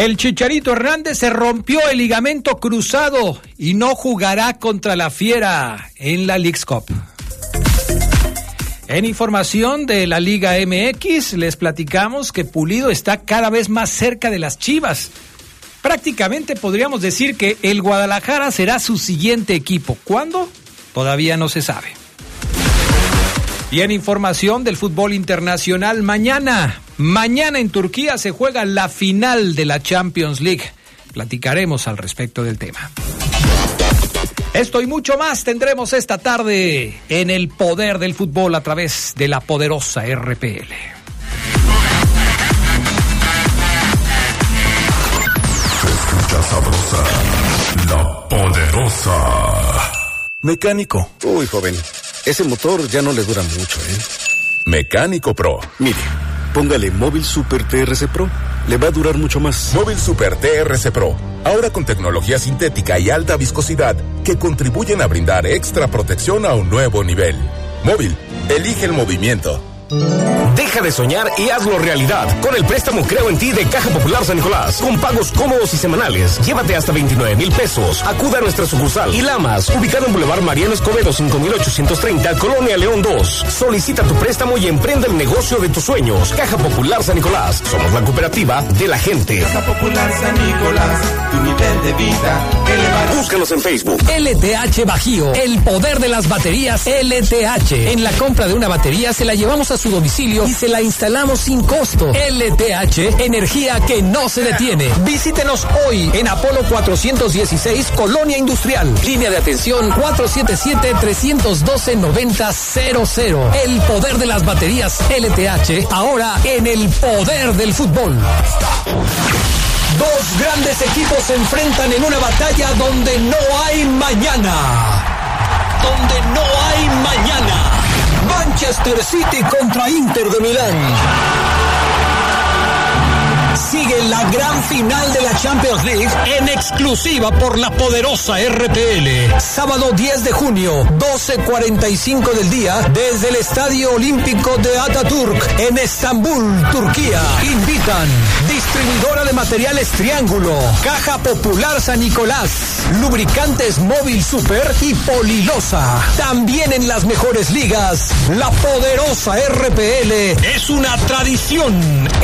El Chicharito Hernández se rompió el ligamento cruzado y no jugará contra la Fiera en la League's Cup. En información de la Liga MX, les platicamos que Pulido está cada vez más cerca de las Chivas. Prácticamente podríamos decir que el Guadalajara será su siguiente equipo. ¿Cuándo? Todavía no se sabe. Y en información del fútbol internacional, mañana, mañana en Turquía se juega la final de la Champions League. Platicaremos al respecto del tema. Esto y mucho más tendremos esta tarde en el poder del fútbol a través de la poderosa RPL. escucha sabrosa, la poderosa. Mecánico. Uy, joven, ese motor ya no le dura mucho, ¿eh? Mecánico Pro. Mire, póngale Móvil Super TRC Pro. Le va a durar mucho más. Móvil Super TRC Pro. Ahora con tecnología sintética y alta viscosidad que contribuyen a brindar extra protección a un nuevo nivel. Móvil, elige el movimiento. Deja de soñar y hazlo realidad con el préstamo Creo en ti de Caja Popular San Nicolás. Con pagos cómodos y semanales. Llévate hasta 29 mil pesos. Acuda a nuestra sucursal. Y Lamas, ubicado en Boulevard Mariano Escobedo 5830, Colonia León 2. Solicita tu préstamo y emprende el negocio de tus sueños. Caja Popular San Nicolás. Somos la cooperativa de la gente. Caja Popular San Nicolás. Tu nivel de vida elevado. Búscanos en Facebook. LTH Bajío, el poder de las baterías LTH. En la compra de una batería se la llevamos a su domicilio y se la instalamos sin costo. LTH, energía que no se detiene. Visítenos hoy en Apolo 416, Colonia Industrial. Línea de atención 477-312-9000. El poder de las baterías LTH, ahora en el poder del fútbol. Dos grandes equipos se enfrentan en una batalla donde no hay mañana. Donde no hay mañana. Manchester City contra Inter de Milán. Sigue la gran final de la Champions League en exclusiva por la poderosa RPL. Sábado 10 de junio, 12.45 del día, desde el Estadio Olímpico de Ataturk en Estambul, Turquía. Invitan distribuidora de materiales Triángulo, Caja Popular San Nicolás, Lubricantes Móvil Super y Polilosa. También en las mejores ligas, la poderosa RPL es una tradición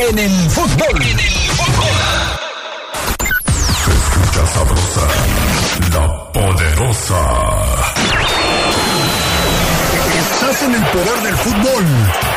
en el fútbol. Se escucha sabrosa, la poderosa. Estás en el poder del fútbol.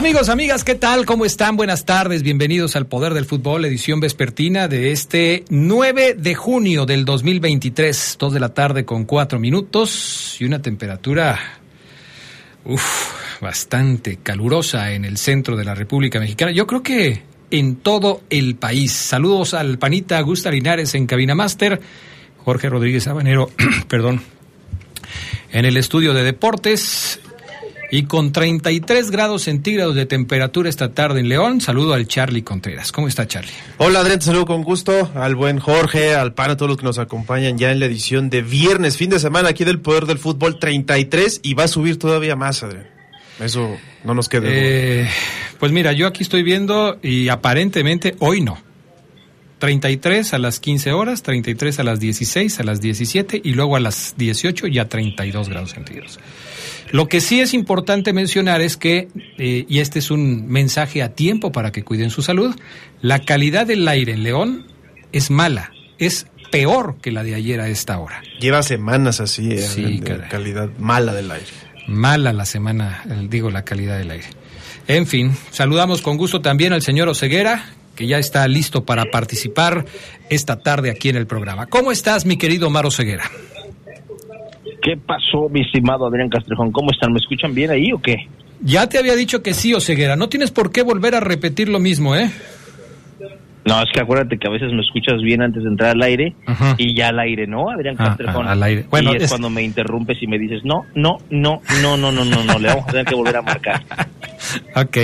Amigos, amigas, ¿qué tal? ¿Cómo están? Buenas tardes, bienvenidos al Poder del Fútbol, edición vespertina de este 9 de junio del 2023, 2 de la tarde con 4 minutos y una temperatura bastante calurosa en el centro de la República Mexicana. Yo creo que en todo el país. Saludos al panita Augusta Linares en Cabina Master, Jorge Rodríguez Habanero, perdón, en el estudio de deportes. Y con 33 grados centígrados de temperatura esta tarde en León, saludo al Charlie Contreras. ¿Cómo está Charlie? Hola Adrián, te saludo con gusto al buen Jorge, al pan, a todos los que nos acompañan ya en la edición de viernes, fin de semana aquí del Poder del Fútbol 33 y va a subir todavía más, Adrián. Eso no nos queda. Eh, pues mira, yo aquí estoy viendo y aparentemente hoy no. 33 a las 15 horas, 33 a las 16, a las 17 y luego a las 18 ya 32 grados centígrados. Lo que sí es importante mencionar es que, eh, y este es un mensaje a tiempo para que cuiden su salud, la calidad del aire en León es mala, es peor que la de ayer a esta hora. Lleva semanas así, eh, Sí, de calidad mala del aire. Mala la semana, eh, digo, la calidad del aire. En fin, saludamos con gusto también al señor Oceguera, que ya está listo para participar esta tarde aquí en el programa. ¿Cómo estás, mi querido Omar Oceguera? ¿Qué pasó, mi estimado Adrián Castrejón? ¿Cómo están? ¿Me escuchan bien ahí o qué? Ya te había dicho que sí, Oceguera. No tienes por qué volver a repetir lo mismo, ¿eh? No, es que acuérdate que a veces me escuchas bien antes de entrar al aire Ajá. y ya al aire, ¿no, Adrián Ah, Castrejón? ah, al aire. Bueno, y es, es- cuando me interrumpes y me dices, no, no, no, no, no, no, no, no, le vamos a tener que volver a marcar. Ok.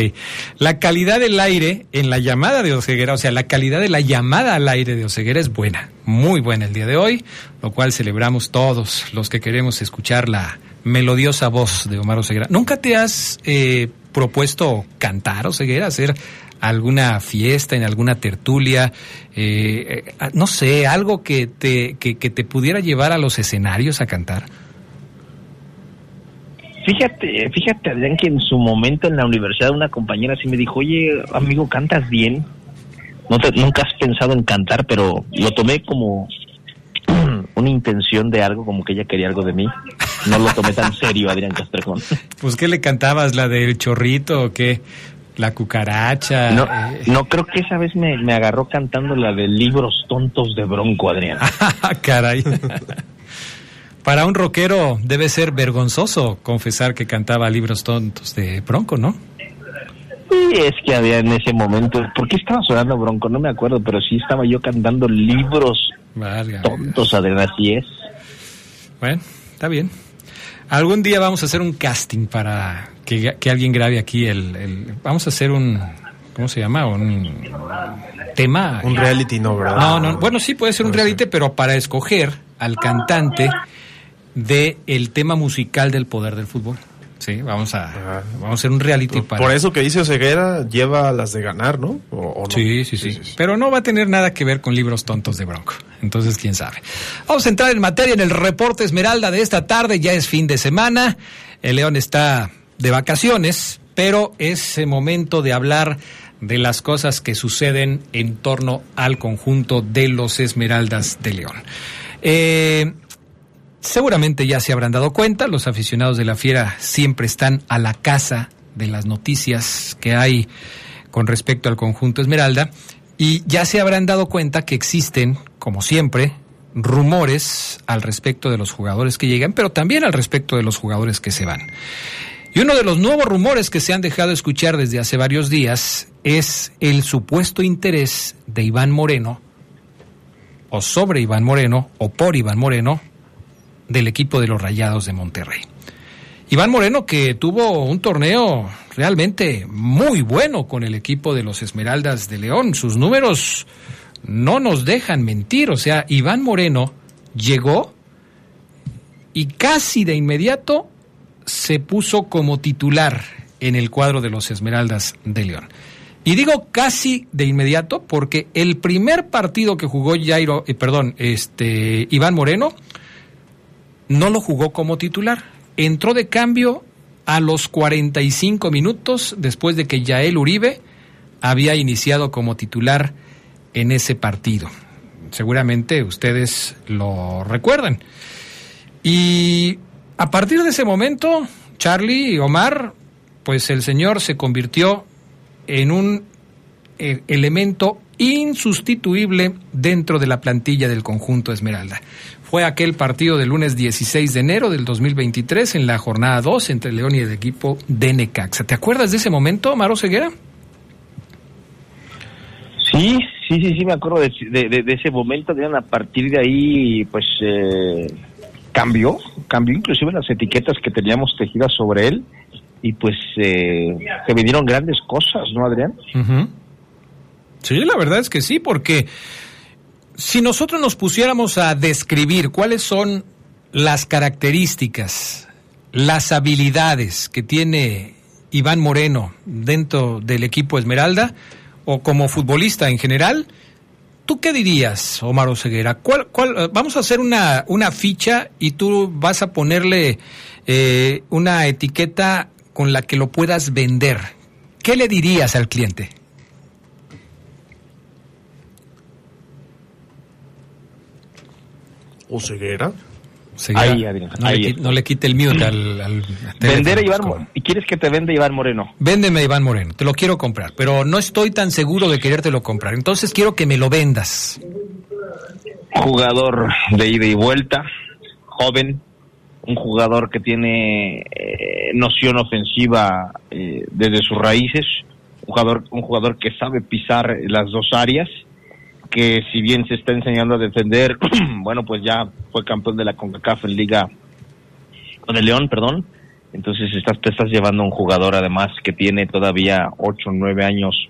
La calidad del aire en la llamada de Oceguera, o sea, la calidad de la llamada al aire de Oceguera es buena, muy buena el día de hoy, lo cual celebramos todos los que queremos escuchar la melodiosa voz de Omar Oceguera. ¿Nunca te has eh, propuesto cantar, Oceguera, hacer alguna fiesta, en alguna tertulia, eh, eh, no sé, algo que te, que te pudiera llevar a los escenarios a cantar? Fíjate, fíjate, Adrián, que en su momento en la universidad una compañera sí me dijo, oye, amigo, ¿cantas bien? No te- nunca has pensado en cantar, pero lo tomé como una intención de algo, como que ella quería algo de mí. No lo tomé tan serio, Adrián Castrejón. Pues, ¿qué le cantabas? ¿La del chorrito o qué? ¿La cucaracha? No, Eh, no creo que esa vez me, me agarró cantando la de libros tontos de Bronco, Adrián. Ah, caray. Para un rockero debe ser vergonzoso confesar que cantaba libros tontos de Bronco, ¿no? Y es que había en ese momento, ¿por qué estaba sonando Bronco? No me acuerdo, pero sí estaba yo cantando libros Valga. tontos, Adrián, así es. Bueno, está bien. Algún día vamos a hacer un casting para que, que alguien grabe aquí el, el- Vamos a hacer un... ¿Cómo se llama? Un tema... Un reality no, ¿verdad? No, no, bueno, sí puede ser un reality, pero para escoger al cantante de el tema musical del poder del fútbol. Sí, vamos a, Ajá. vamos a hacer un reality para... Por eso que dice Oseguera lleva las de ganar, ¿no? ¿O, o no? Sí, sí, sí, Pero no va a tener nada que ver con libros tontos de Bronco. Entonces, quién sabe. Vamos a entrar en materia en el reporte Esmeralda de esta tarde. Ya es fin de semana. El León está de vacaciones, pero es momento de hablar de las cosas que suceden en torno al conjunto de los Esmeraldas de León. Eh, Seguramente ya se habrán dado cuenta, los aficionados de la Fiera siempre están a la casa de las noticias que hay con respecto al conjunto Esmeralda y ya se habrán dado cuenta que existen, como siempre, rumores al respecto de los jugadores que llegan, pero también al respecto de los jugadores que se van. Y uno de los nuevos rumores que se han dejado escuchar desde hace varios días es el supuesto interés de Iván Moreno, o sobre Iván Moreno, o por Iván Moreno, del equipo de los Rayados de Monterrey. Iván Moreno que tuvo un torneo realmente muy bueno con el equipo de los Esmeraldas de León. Sus números no nos dejan mentir. O sea, Iván Moreno llegó y casi de inmediato se puso como titular en el cuadro de los Esmeraldas de León. Y digo casi de inmediato porque el primer partido que jugó Jairo, eh, perdón, este Iván Moreno no lo jugó como titular. Entró de cambio a los 45 minutos después de que Yael Uribe había iniciado como titular en ese partido. Seguramente ustedes lo recuerdan. Y a partir de ese momento, Charlie y Omar, pues el señor se convirtió en un eh, elemento insustituible dentro de la plantilla del conjunto Esmeralda. Fue aquel partido del lunes 16 de enero del 2023 en la jornada 2 entre León y el equipo de Necaxa. ¿Te acuerdas de ese momento, Maro Ceguera? Sí, sí, sí, sí, me acuerdo de, de- de ese momento, Adrián, a partir de ahí, pues, eh, cambió, cambió inclusive las etiquetas que teníamos tejidas sobre él, y pues, eh, se vinieron grandes cosas, ¿no, Adrián? Sí, la verdad es que sí, porque si nosotros nos pusiéramos a describir cuáles son las características, las habilidades que tiene Iván Moreno dentro del equipo Esmeralda, o como futbolista en general, ¿Tú qué dirías, Omar Oseguera? ¿Cuál, cuál, vamos a hacer una, una ficha y tú vas a ponerle eh, una etiqueta con la que lo puedas vender. ¿Qué le dirías al cliente? ¿O ceguera? Ahí, Adrián, no, ahí le, no le quite el mute al, al Vender a Iván. Moreno. ¿Y quieres que te venda Iván Moreno? Véndeme a Iván Moreno, te lo quiero comprar, pero no estoy tan seguro de querértelo comprar. Entonces quiero que me lo vendas. Jugador de ida y vuelta, joven, un jugador que tiene eh, noción ofensiva eh, desde sus raíces, un jugador, un jugador que sabe pisar las dos áreas, que si bien se está enseñando a defender, bueno, pues ya fue campeón de la CONCACAF en Liga con el León, perdón. Entonces estás, te estás llevando a un jugador además que tiene todavía 8 o 9 años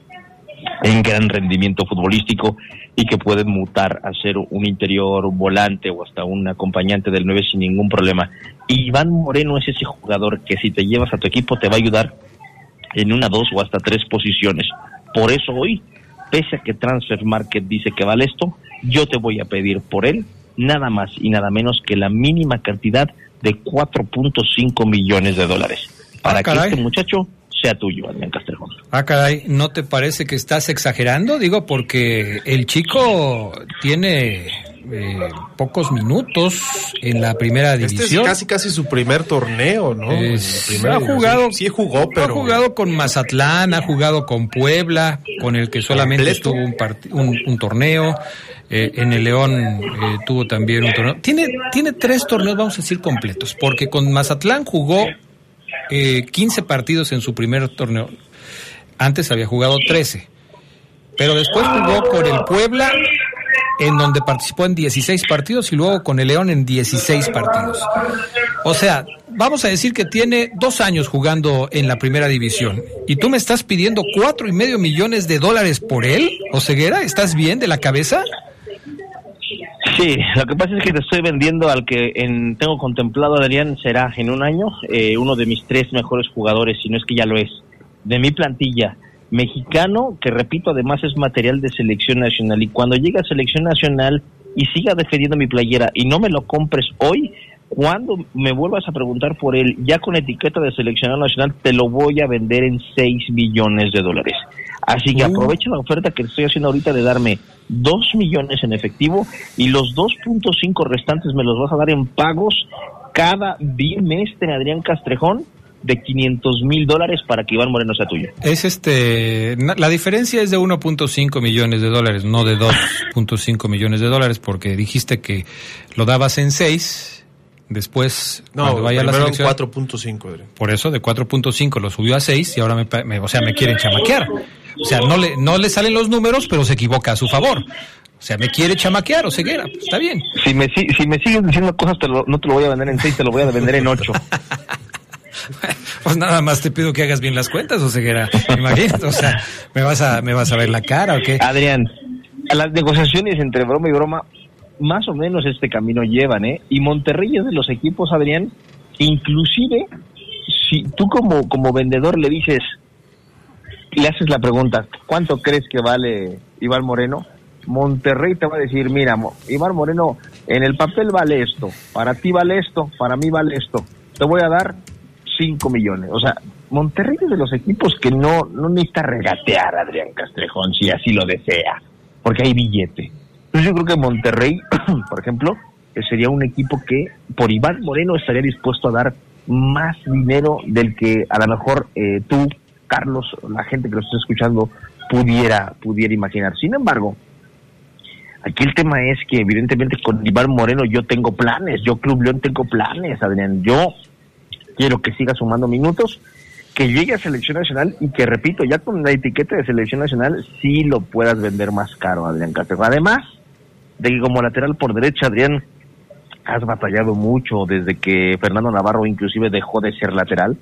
en gran rendimiento futbolístico y que puede mutar a ser un interior, volante o hasta un acompañante del 9 sin ningún problema. Y Iván Moreno es ese jugador que si te llevas a tu equipo te va a ayudar en una, dos o hasta tres posiciones. Por eso hoy, pese a que Transfer Market dice que vale esto, yo te voy a pedir por él nada más y nada menos que la mínima cantidad de 4.5 millones de dólares para Ah, que caray. este muchacho sea tuyo, Adrián Castrejón. Ah, caray, ¿no te parece que estás exagerando? Digo, porque el chico tiene eh, pocos minutos en la primera Este es división. casi casi su primer torneo, ¿no? Es- primera ha jugado, división. Sí jugó, pero... ha jugado con Mazatlán, ha jugado con Puebla, con el que solamente ¿Completo? tuvo un, parti- un, un torneo. eh, en el León eh, tuvo también un torneo. Tiene, tiene tres torneos, vamos a decir, completos, porque con Mazatlán jugó eh, 15 partidos en su primer torneo. Antes había jugado 13. Pero después jugó con el Puebla, en donde participó en 16 partidos, y luego con el León en 16 partidos. O sea, vamos a decir que tiene dos años jugando en la primera división. ¿Y tú me estás pidiendo cuatro y medio millones de dólares por él? ¿O Ceguera? ¿Estás bien de la cabeza? Sí, lo que pasa es que te estoy vendiendo al que en- tengo contemplado, Adrián, será en un año eh, uno de mis tres mejores jugadores, si no es que ya lo es, de mi plantilla. Mexicano, que repito, además es material de selección nacional. Y cuando llegue a selección nacional y siga defendiendo mi playera y no me lo compres hoy, cuando me vuelvas a preguntar por él, ya con etiqueta de seleccionado nacional, te lo voy a vender en 6 millones de dólares. Así que Uh. aprovecha la oferta que estoy haciendo ahorita de darme 2 millones en efectivo y los 2.5 restantes me los vas a dar en pagos cada bimestre, Adrián Castrejón, de 500 mil dólares para que Iván Moreno sea tuyo. Es este, la diferencia es de 1.5 millones de dólares, no de 2.5 millones de dólares, porque dijiste que lo dabas en 6, después No, cuando vaya a la primero en selección, 4.5, Adrián. por eso de 4.5 lo subió a 6 y ahora me, o sea, me quieren chamaquear. O sea, no le, no le salen los números, pero se equivoca a su favor. O sea, me quiere chamaquear o ceguera, pues, está bien. Si me, si, si me sigues diciendo cosas, te lo- no te lo voy a vender en 6, te lo voy a vender en 8. Pues nada más te pido que hagas bien las cuentas, o. Imagínate, o sea, me vas a, me vas a ver la cara o qué. Adrián, las negociaciones entre broma y broma, más o menos este camino llevan, ¿eh? Y Monterrey es de los equipos, Adrián, que inclusive, si tú como, como vendedor le dices, le haces la pregunta, ¿cuánto crees que vale Iván Moreno? Monterrey te va a decir, mira, Iván Moreno, en el papel vale esto, para ti vale esto, para mí vale esto, te voy a dar 5 millones. O sea, Monterrey es de los equipos que no, no necesita regatear a Adrián Castrejón si así lo desea, porque hay billete. Entonces yo creo que Monterrey, por ejemplo, que sería un equipo que por Iván Moreno estaría dispuesto a dar más dinero del que a lo mejor eh, tú, Carlos, la gente que lo está escuchando pudiera, pudiera imaginar. Sin embargo, Aquí el tema es que evidentemente con Iván Moreno yo tengo planes, yo Club León tengo planes, Adrián. Yo quiero que siga sumando minutos, que llegue a selección nacional y que, repito, ya con la etiqueta de selección nacional sí lo puedas vender más caro, Adrián Castro. Además de que como lateral por derecha, Adrián, has batallado mucho desde que Fernando Navarro inclusive dejó de ser lateral.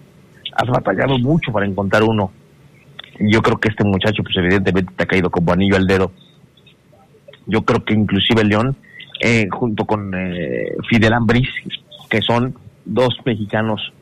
Has batallado mucho para encontrar uno. Yo creo que este muchacho, pues evidentemente te ha caído como anillo al dedo. Yo creo que inclusive León, eh, junto con eh, Fidel Ambris, que son dos mexicanos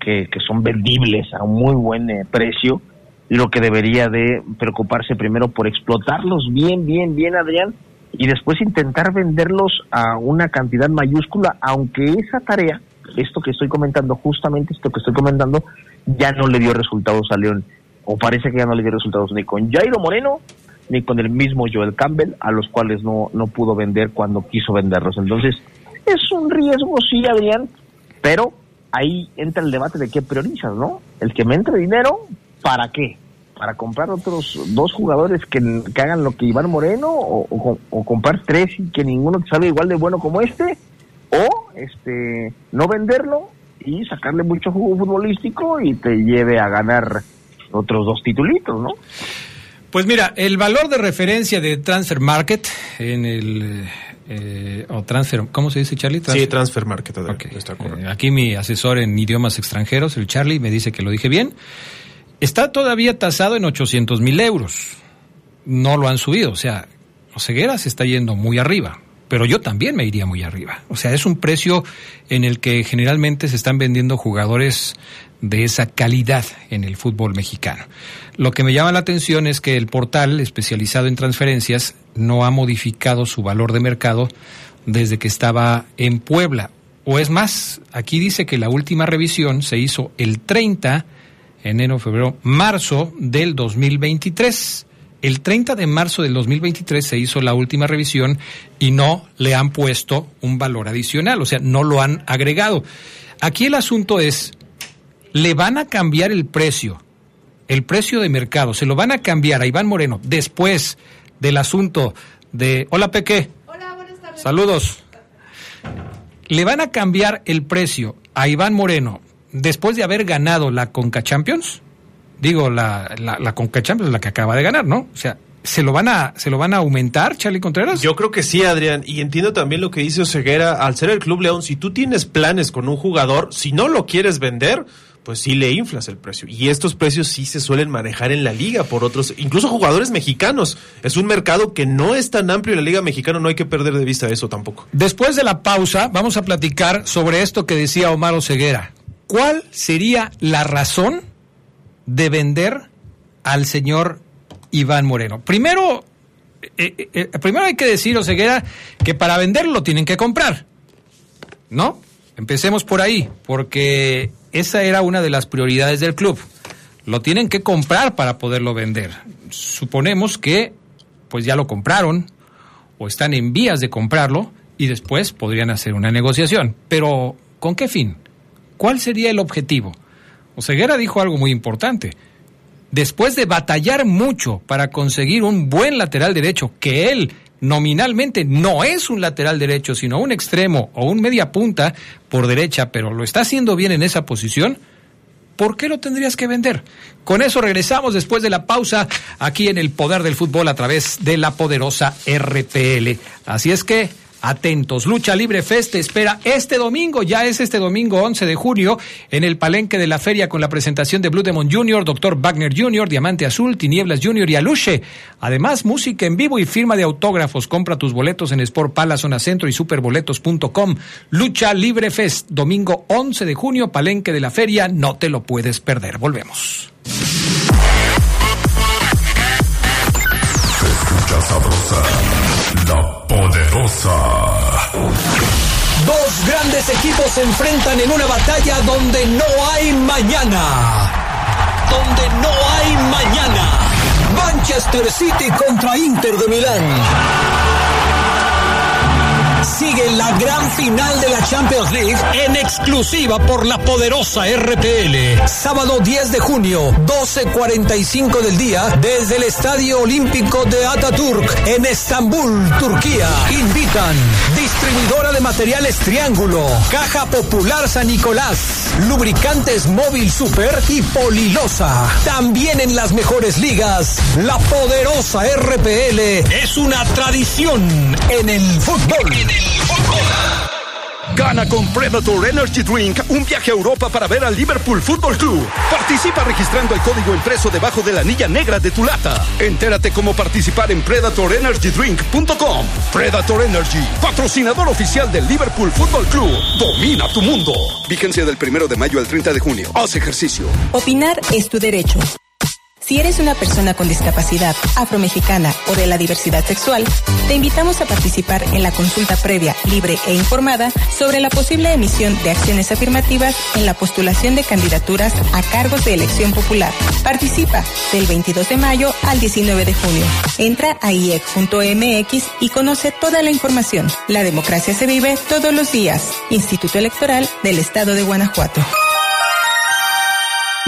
que, que son vendibles a un muy buen eh, precio, lo que debería de preocuparse primero por explotarlos bien, bien, bien, Adrián, y después intentar venderlos a una cantidad mayúscula, aunque esa tarea, esto que estoy comentando, justamente esto que estoy comentando, ya no le dio resultados a León, o parece que ya no le dio resultados ni con Jairo Moreno, ni con el mismo Joel Campbell, a los cuales no, no pudo vender cuando quiso venderlos. Entonces, es un riesgo, sí, Adrián, pero ahí entra el debate de qué priorizas, ¿no? El que me entre dinero, ¿para qué? ¿Para comprar otros dos jugadores que, hagan lo que Iván Moreno o, o, comprar tres y que ninguno te salga igual de bueno como este? ¿O este no venderlo y sacarle mucho jugo futbolístico y te lleve a ganar otros dos titulitos, ¿no? Pues mira, el valor de referencia de Transfer Market en el eh, o transfer, ¿cómo se dice Charlie? sí, transfer market. Eh, aquí mi asesor en idiomas extranjeros, el Charlie, me dice que lo dije bien. Está todavía tasado en 800 mil euros. No lo han subido, o sea, Oseguera se está yendo muy arriba, pero yo también me iría muy arriba. O sea, es un precio en el que generalmente se están vendiendo jugadores de esa calidad en el fútbol mexicano. Lo que me llama la atención es que el portal especializado en transferencias no ha modificado su valor de mercado desde que estaba en Puebla. O es más, aquí dice que la última revisión se hizo el 30, enero, febrero, marzo del 2023. El 30 de marzo del 2023 se hizo la última revisión y no le han puesto un valor adicional, o sea, no lo han agregado. Aquí el asunto es, le van a cambiar el precio, el precio de mercado, se lo van a cambiar a Iván Moreno después del asunto de... Hola Peque. Hola, buenas tardes. Saludos. Le van a cambiar el precio a Iván Moreno después de haber ganado la Conca Champions. Digo, la, la, la Conca Champions, la que acaba de ganar, ¿no? O sea, ¿Se lo, van a, ¿Se lo van a aumentar, Charlie Contreras? Yo creo que sí, Adrián. Y entiendo también lo que dice Oseguera. Al ser el Club León, si tú tienes planes con un jugador, si no lo quieres vender, pues sí le inflas el precio. Y estos precios sí se suelen manejar en la liga por otros, incluso jugadores mexicanos. Es un mercado que no es tan amplio en la liga mexicana, no hay que perder de vista eso tampoco. Después de la pausa, vamos a platicar sobre esto que decía Omar Oseguera. ¿Cuál sería la razón de vender al señor Iván Moreno? Primero, eh, eh, eh, primero hay que decir, Oseguera, que para venderlo lo tienen que comprar. ¿No? Empecemos por ahí, porque esa era una de las prioridades del club. Lo tienen que comprar para poderlo vender. Suponemos que pues ya lo compraron o están en vías de comprarlo y después podrían hacer una negociación. Pero ¿con qué fin? ¿Cuál sería el objetivo? Oseguera dijo algo muy importante. Después de batallar mucho para conseguir un buen lateral derecho, que él nominalmente no es un lateral derecho, sino un extremo o un media punta por derecha, pero lo está haciendo bien en esa posición, ¿por qué lo tendrías que vender? Con eso regresamos después de la pausa aquí en el Poder del Fútbol a través de la poderosa RPL. Así es que Atentos, Lucha Libre Fest espera este domingo, ya es este domingo 11 de junio, en el palenque de la feria con la presentación de Blue Demon Jr., Dr. Wagner Jr., Diamante Azul, Tinieblas Jr. y Aluche. Además, música en vivo y firma de autógrafos. Compra tus boletos en Sport Pala, Zona Centro y superboletos.com. Lucha Libre Fest, domingo 11 de junio, palenque de la feria, no te lo puedes perder. Volvemos. La Poderosa. Dos grandes equipos se enfrentan en una batalla donde no hay mañana. Donde no hay mañana. Manchester City contra Inter de Milán sigue la gran final de la Champions League en exclusiva por la poderosa RPL. Sábado 10 de junio, 12.45 del día, desde el Estadio Olímpico de Ataturk en Estambul, Turquía. Invitan distribuidora de materiales Triángulo, Caja Popular San Nicolás, Lubricantes Móvil Super y Polilosa. También en las mejores ligas, la poderosa RPL es una tradición en el fútbol. Gana con Predator Energy Drink un viaje a Europa para ver al Liverpool Football Club. Participa registrando el código impreso debajo de la anilla negra de tu lata. Entérate cómo participar en PredatorEnergyDrink.com. Predator Energy, patrocinador oficial del Liverpool Football Club. Domina tu mundo. Vigencia del primero de mayo al 30 de junio. Haz ejercicio. Opinar es tu derecho. Si eres una persona con discapacidad, afromexicana o de la diversidad sexual, te invitamos a participar en la consulta previa, libre e informada sobre la posible emisión de acciones afirmativas en la postulación de candidaturas a cargos de elección popular. Participa del 22 de mayo al 19 de junio. Entra a iec.mx y conoce toda la información. La democracia se vive todos los días. Instituto Electoral del Estado de Guanajuato.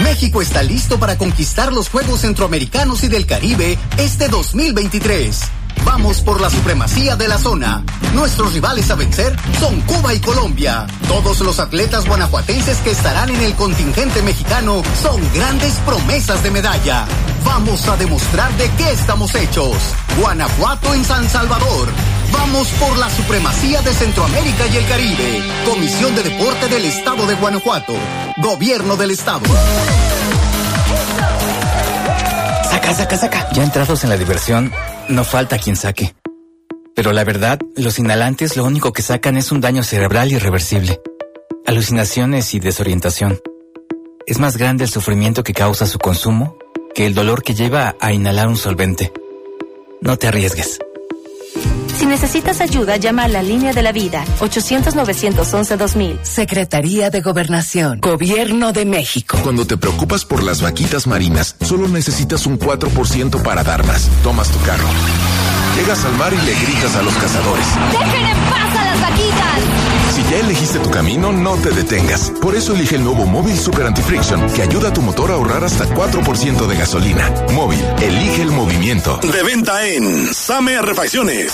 México está listo para conquistar los Juegos Centroamericanos y del Caribe este 2023. Vamos por la supremacía de la zona. Nuestros rivales a vencer son Cuba y Colombia. Todos los atletas guanajuatenses que estarán en el contingente mexicano son grandes promesas de medalla. Vamos a demostrar de qué estamos hechos. Guanajuato en San Salvador. Vamos por la supremacía de Centroamérica y el Caribe. Comisión de Deporte del Estado de Guanajuato. Gobierno del Estado. Saca, saca, saca. Ya entrados en la diversión, no falta quien saque. Pero la verdad, los inhalantes lo único que sacan es un daño cerebral irreversible. Alucinaciones y desorientación. Es más grande el sufrimiento que causa su consumo que el dolor que lleva a inhalar un solvente. No te arriesgues. Si necesitas ayuda, llama a la línea de la vida 800-911-2000. Secretaría de Gobernación, Gobierno de México. Cuando te preocupas por las vaquitas marinas, solo necesitas un 4% para dar más. Tomas tu carro. Llegas al mar y le gritas a los cazadores. ¡Dejen en paz a las vaquitas! Si ya elegiste tu camino, no te detengas. Por eso elige el nuevo Móvil Super Anti-Friction, que ayuda a tu motor a ahorrar hasta 4% de gasolina. Móvil, elige el movimiento. De venta en Same Refacciones.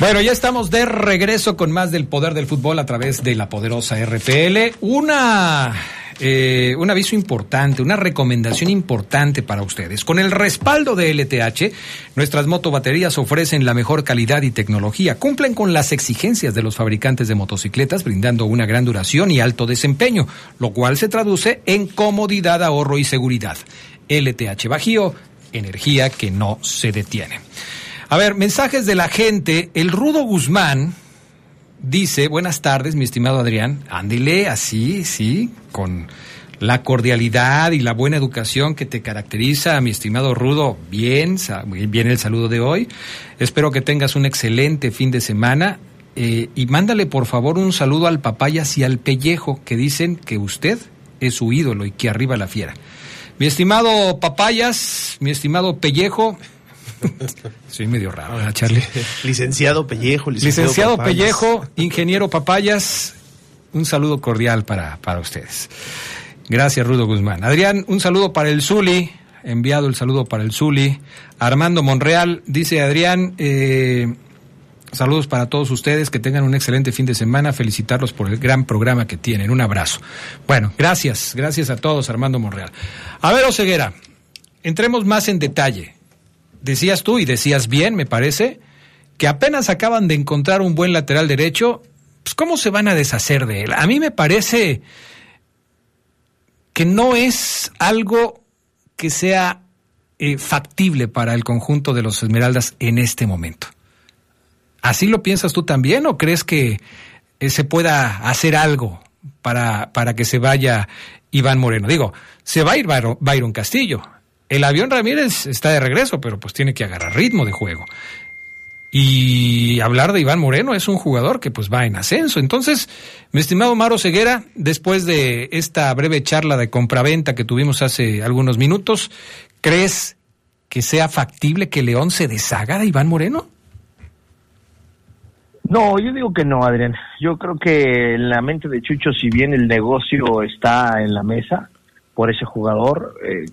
Bueno, ya estamos de regreso con más del poder del fútbol a través de la poderosa RPL. Una eh, un aviso importante, una recomendación importante para ustedes. Con el respaldo de LTH, nuestras motobaterías ofrecen la mejor calidad y tecnología, cumplen con las exigencias de los fabricantes de motocicletas, brindando una gran duración y alto desempeño, lo cual se traduce en comodidad, ahorro y seguridad. LTH Bajío, energía que no se detiene. A ver, mensajes de la gente. El Rudo Guzmán dice, buenas tardes, mi estimado Adrián. Ándele así, sí, con la cordialidad y la buena educación que te caracteriza, mi estimado Rudo. Bien, bien el saludo de hoy. Espero que tengas un excelente fin de semana. Eh, y mándale por favor un saludo al Papayas y al Pellejo, que dicen que usted es su ídolo y que arriba la fiera. Mi estimado Papayas, mi estimado Pellejo, soy medio raro, ¿verdad, Charlie? Licenciado Pellejo, licenciado, licenciado Pellejo, ingeniero Papayas, un saludo cordial para, para ustedes. Gracias, Rudo Guzmán. Adrián, un saludo para el Zuli, enviado el saludo para el Zuli. Armando Monreal, dice Adrián, eh, saludos para todos ustedes, que tengan un excelente fin de semana, felicitarlos por el gran programa que tienen. Un abrazo. Bueno, gracias, gracias a todos, Armando Monreal. A ver, Oseguera, entremos más en detalle decías tú y decías bien, me parece, que apenas acaban de encontrar un buen lateral derecho, pues ¿cómo se van a deshacer de él? A mí me parece que no es algo que sea eh, factible para el conjunto de los Esmeraldas en este momento. ¿Así lo piensas tú también o crees que eh, se pueda hacer algo para, para que se vaya Iván Moreno? Digo, se va a ir Byron Castillo, el avión Ramírez está de regreso, pero pues tiene que agarrar ritmo de juego. Y hablar de Iván Moreno es un jugador que pues va en ascenso. Entonces, mi estimado Maro Ceguera, después de esta breve charla de compraventa que tuvimos hace algunos minutos, ¿crees que sea factible que León se deshaga de Iván Moreno? No, yo digo que no, Adrián. Yo creo que en la mente de Chucho, si bien el negocio está en la mesa, por ese jugador, eh,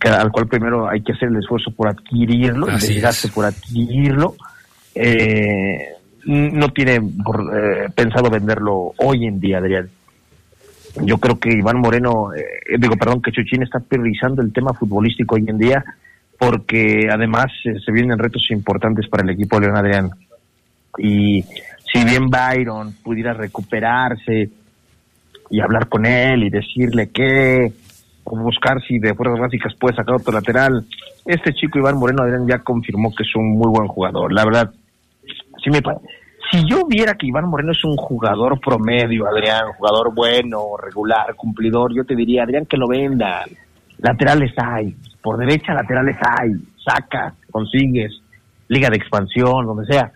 que, al cual primero hay que hacer el esfuerzo por adquirirlo, el desgaste por adquirirlo. Eh, no tiene eh, pensado venderlo hoy en día, Adrián. Yo creo que Iván Moreno, digo, perdón, que Chuchín está priorizando el tema futbolístico hoy en día porque además eh, se vienen retos importantes para el equipo de León Adrián. Y si bien Byron pudiera recuperarse y hablar con él y decirle que, o buscar si de fuerzas básicas puede sacar otro lateral, este chico Iván Moreno Adrián ya confirmó que es un muy buen jugador. La verdad, sí me si yo viera que Iván Moreno es un jugador promedio, Adrián, jugador bueno, regular, cumplidor, yo te diría, Adrián, que lo vendan. Laterales hay, por derecha laterales hay, sacas, consigues, liga de expansión, donde sea.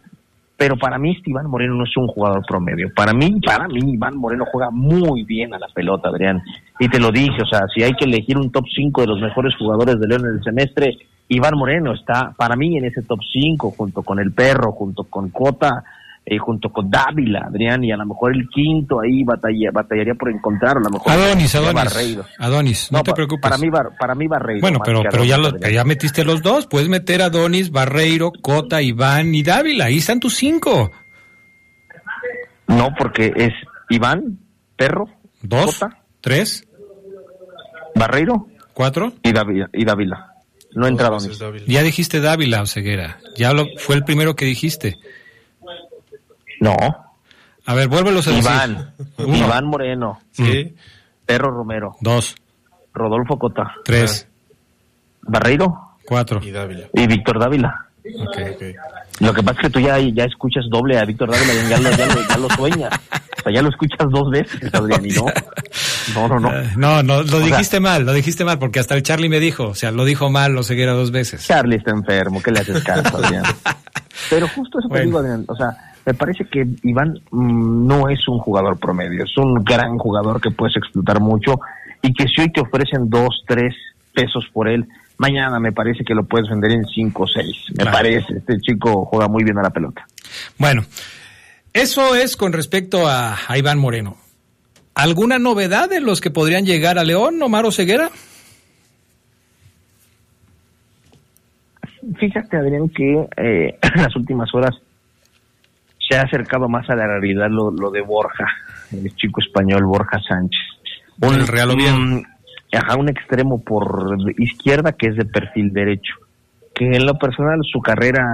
Pero para mí Iván Moreno no es un jugador promedio. Para mí, para mí, Iván Moreno juega muy bien a la pelota, Adrián. Y te lo dije, o sea, si hay que elegir un top 5 de los mejores jugadores de León en el semestre, Iván Moreno está para mí en ese top 5, junto con el Perro, junto con Cota, eh, junto con Dávila, Adrián, y a lo mejor el quinto ahí batalla, batallaría por encontrar, a lo mejor Adonis, Adonis. Barreiro. Adonis, no, te pa- preocupes. Para mí, Bar- para mí Barreiro. bueno, pero, pero ya, metiste los dos. Puedes meter a Adonis, Barreiro, Cota, Iván y Dávila. Ahí están tus cinco. No, porque es Iván, Perro, Dos, Cota, tres, Barreiro cuatro. y Dávila. Y Dávila. No entra Adonis. Ya dijiste Dávila, Ceguera. Ya lo, fue el primero que dijiste. No. A ver, vuélvelos a decir. Iván, Uno. Iván Moreno, Sí. Perro Romero, Dos, Rodolfo Cota, tres, Barreiro cuatro. Y Dávila. y Víctor Dávila. Ok. Lo que pasa es que tú ya, ya escuchas doble a Víctor Dávila, ya, lo, ya, lo, ya lo sueñas. O sea, ya lo escuchas dos veces, Adrián, y no. No, no, no. Eh, No, no, lo sea- dijiste mal, lo dijiste mal, porque hasta el Charlie me dijo, o sea, lo dijo mal lo Ceguera dos veces. Charlie está enfermo, ¿qué le haces caso, Adrián? Pero justo eso te Bueno. digo, Adrián. O sea, me parece que Iván mm, no es un jugador promedio, es un gran jugador que puedes explotar mucho y que si hoy te ofrecen dos, tres pesos por él, mañana me parece que lo puedes vender en cinco o seis. Me Claro. parece, este chico juega muy bien a la pelota. Bueno, eso es con respecto a, a Iván Moreno. ¿Alguna novedad de los que podrían llegar a León, Omar Ceguera? Fíjate, Adrián, que eh, en las últimas horas se ha acercado más a la realidad lo, lo de Borja, el chico español Borja Sánchez. El Real Oviedo. un- ajá, un extremo por izquierda que es de perfil derecho. Que en lo personal su carrera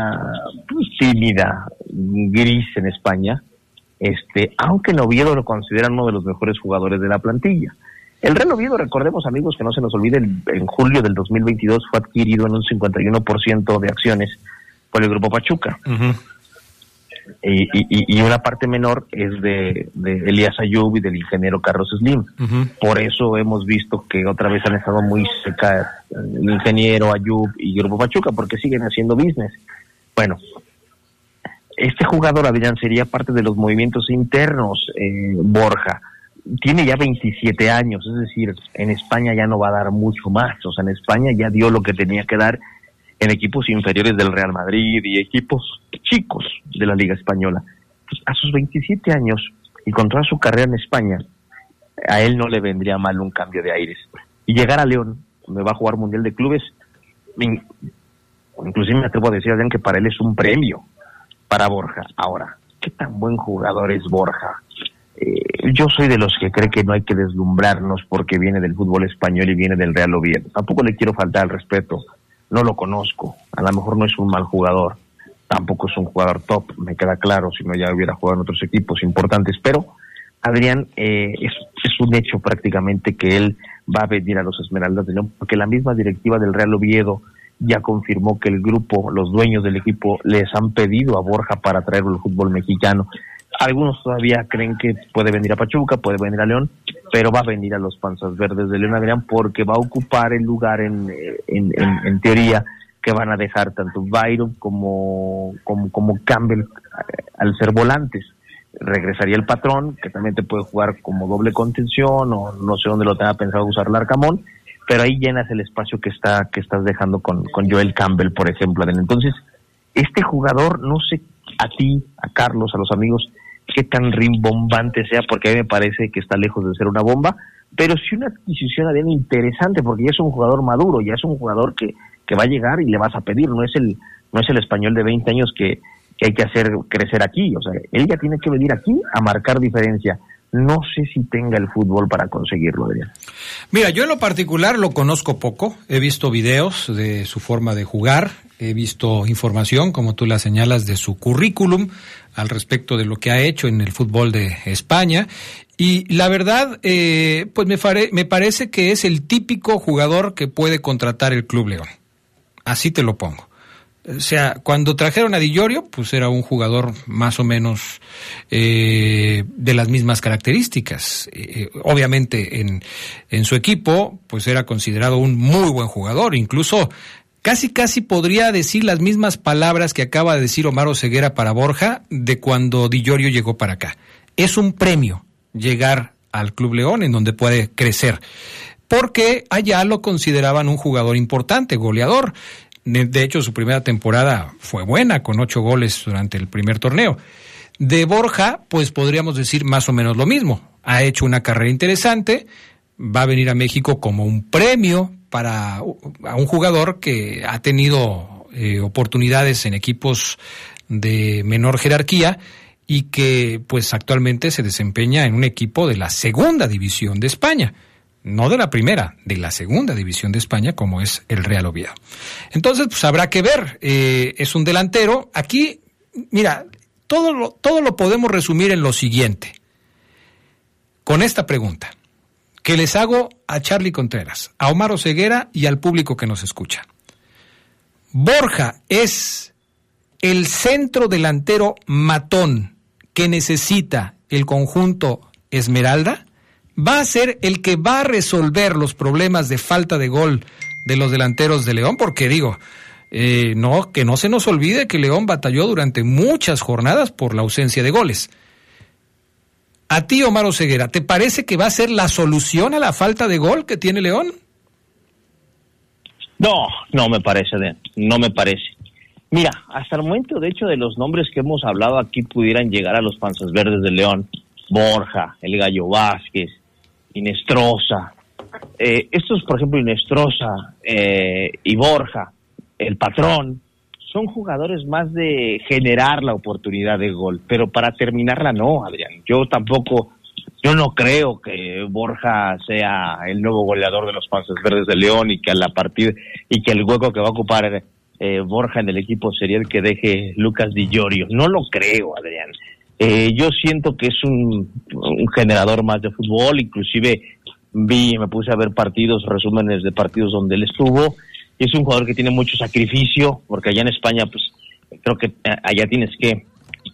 pues, tímida, gris en España, este, aunque en Oviedo lo consideran uno de los mejores jugadores de la plantilla. El Real Oviedo, recordemos amigos que no se nos olvide, el- en julio del 2022 fue adquirido en un 51% de acciones por el Grupo Pachuca. Y, y- y- y una parte menor es de, de Elías Ayub y del ingeniero Carlos Slim. Por eso hemos visto que otra vez han estado muy cerca el ingeniero Ayub y Grupo Pachuca, porque siguen haciendo business. Bueno, este jugador, Adrián, sería parte de los movimientos internos, eh, Borja. Tiene ya 27 años, es decir, en España ya no va a dar mucho más. O sea, en España ya dio lo que tenía que dar en equipos inferiores del Real Madrid y equipos chicos de la Liga Española. Pues, a sus 27 años y con su carrera en España, a él no le vendría mal un cambio de aires. Y llegar a León, donde va a jugar Mundial de Clubes, in- inclusive me atrevo a decir, Adrián, que para él es un premio para Borja. Ahora, ¿qué tan buen jugador es Borja? Eh, yo soy de los que cree que no hay que deslumbrarnos porque viene del fútbol español y viene del Real Oviedo. Tampoco le quiero faltar al respeto. No lo conozco. A lo mejor no es un mal jugador. Tampoco es un jugador top, me queda claro, si no ya hubiera jugado en otros equipos importantes. Pero Adrián, eh, es, es un hecho prácticamente que él va a venir a los Esmeraldas de León, porque la misma directiva del Real Oviedo ya confirmó que el grupo, los dueños del equipo, les han pedido a Borja para traerlo al fútbol mexicano. Algunos todavía creen que puede venir a Pachuca, puede venir a León, pero va a venir a los Panzas Verdes de León Adrián porque va a ocupar el lugar en, en, teoría que van a dejar tanto Byron como, como, como Campbell eh, al ser volantes. Regresaría el patrón, que también te puede jugar como doble contención o no sé dónde lo tenga pensado usar Larcamón, pero ahí llenas el espacio que está que estás dejando con, con Joel Campbell, por ejemplo. Entonces, este jugador, no sé a ti, a Carlos, a los amigos, qué tan rimbombante sea, porque a mí me parece que está lejos de ser una bomba, pero sí una adquisición bien interesante, porque ya es un jugador maduro, ya es un jugador que, que va a llegar y le vas a pedir, no es el, no es el español de 20 años que, que hay que hacer crecer aquí, o sea, él ya tiene que venir aquí a marcar diferencia. no sé si tenga el fútbol para conseguirlo, Adrián. Mira, yo en lo particular lo conozco poco, he visto videos de su forma de jugar, he visto información, como tú la señalas, de su currículum al respecto de lo que ha hecho en el fútbol de España. Y la verdad, eh, pues me, me parece que es el típico jugador que puede contratar el Club León. Así te lo pongo. O sea, cuando trajeron a Di pues era un jugador más o menos eh, de las mismas características. Eh, obviamente en, en su equipo, pues era considerado un muy buen jugador. Incluso casi casi podría decir las mismas palabras que acaba de decir Omar Ceguera para Borja de cuando Di llegó para acá. Es un premio llegar al Club León en donde puede crecer porque allá lo consideraban un jugador importante, goleador. De hecho, su primera temporada fue buena, con ocho goles durante el primer torneo. De Borja, pues podríamos decir más o menos lo mismo. Ha hecho una carrera interesante, va a venir a México como un premio para un jugador que ha tenido eh, oportunidades en equipos de menor jerarquía y que pues actualmente se desempeña en un equipo de la segunda división de España no de la primera, de la segunda división de España, como es el Real Oviedo. Entonces, pues habrá que ver. Eh, es un delantero. Aquí, mira, todo lo, todo lo podemos resumir en lo siguiente. Con esta pregunta, que les hago a Charlie Contreras, a Omar Oseguera y al público que nos escucha. Borja es el centro delantero matón que necesita el conjunto Esmeralda va a ser el que va a resolver los problemas de falta de gol de los delanteros de León, porque digo, eh, no, que no se nos olvide que León batalló durante muchas jornadas por la ausencia de goles. A ti, Omar Ceguera, ¿te parece que va a ser la solución a la falta de gol que tiene León? No, no me parece, no me parece. Mira, hasta el momento, de hecho, de los nombres que hemos hablado aquí pudieran llegar a los panzas verdes de León, Borja, el Gallo Vázquez, Inestrosa. Eh, estos, por ejemplo, Inestrosa eh, y Borja, el patrón, son jugadores más de generar la oportunidad de gol, pero para terminarla no, Adrián. Yo tampoco, yo no creo que Borja sea el nuevo goleador de los Panzas Verdes de León y que a la y que el hueco que va a ocupar eh, Borja en el equipo sería el que deje Lucas Di Llorio. No lo creo, Adrián. Eh, yo siento que es un, generador más de fútbol, inclusive vi, me puse a ver partidos, resúmenes de partidos donde él estuvo, y es un jugador que tiene mucho sacrificio, porque allá en España, pues creo que allá tienes que,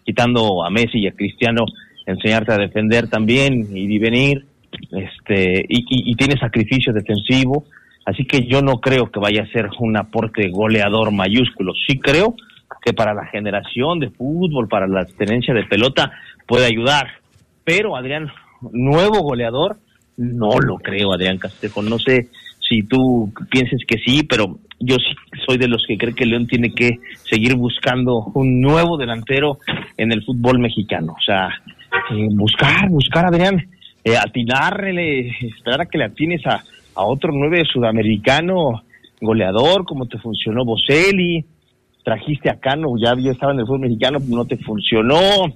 quitando a Messi y a Cristiano, enseñarte a defender también y venir, este, y, y tiene sacrificio defensivo, así que yo no creo que vaya a ser un aporte goleador mayúsculo, sí creo que para la generación de fútbol, para la tenencia de pelota, puede ayudar. Pero Adrián, nuevo goleador, no lo creo, Adrián Castejo. No sé si tú pienses que sí, pero yo sí soy de los que cree que León tiene que seguir buscando un nuevo delantero en el fútbol mexicano. O sea, eh, buscar, buscar, Adrián, eh, atinarle, esperar a que le atines a, a otro nueve sudamericano goleador, como te funcionó Boselli, trajiste a Cano, ya había estado en el fútbol mexicano, no te funcionó.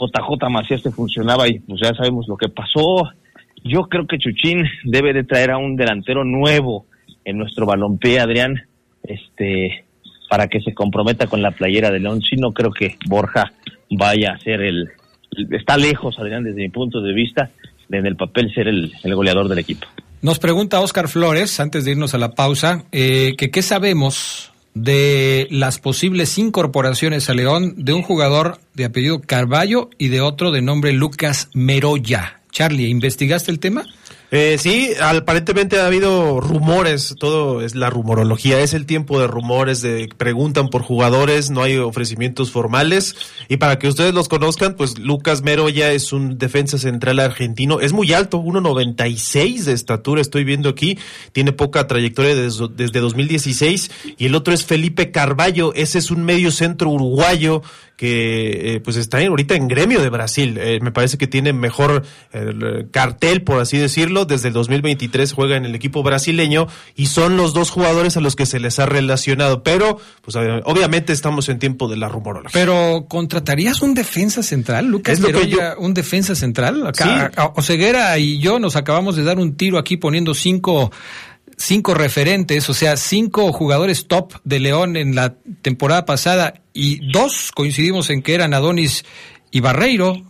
JJ Macías te funcionaba y pues ya sabemos lo que pasó. Yo creo que Chuchín debe de traer a un delantero nuevo en nuestro balompié, Adrián, este, para que se comprometa con la playera de León. Sí, no creo que Borja vaya a ser el, está lejos, Adrián, desde mi punto de vista, en el papel ser el, goleador del equipo. Nos pregunta Oscar Flores, antes de irnos a la pausa, eh, que qué sabemos de las posibles incorporaciones a León de un jugador de apellido Carballo y de otro de nombre Lucas Meroya. Charlie, ¿investigaste el tema? Eh, sí, aparentemente ha habido rumores, todo es la rumorología, es el tiempo de rumores, de preguntan por jugadores, no hay ofrecimientos formales. Y para que ustedes los conozcan, pues Lucas Meroya es un defensa central argentino, es muy alto, 1.96 de estatura, estoy viendo aquí, tiene poca trayectoria desde, desde 2016. Y el otro es Felipe Carballo, ese es un medio centro uruguayo que eh, pues está ahorita en gremio de Brasil. Eh, me parece que tiene mejor cartel, por así decirlo desde el 2023 juega en el equipo brasileño y son los dos jugadores a los que se les ha relacionado. Pero, pues obviamente estamos en tiempo de la rumorología. Pero, ¿contratarías un defensa central, Lucas? Es lo que yo- un defensa central? Acá, Sí. Oseguera y yo nos acabamos de dar un tiro aquí poniendo cinco, cinco referentes, o sea, cinco jugadores top de León en la temporada pasada y dos coincidimos en que eran Adonis y Barreiro.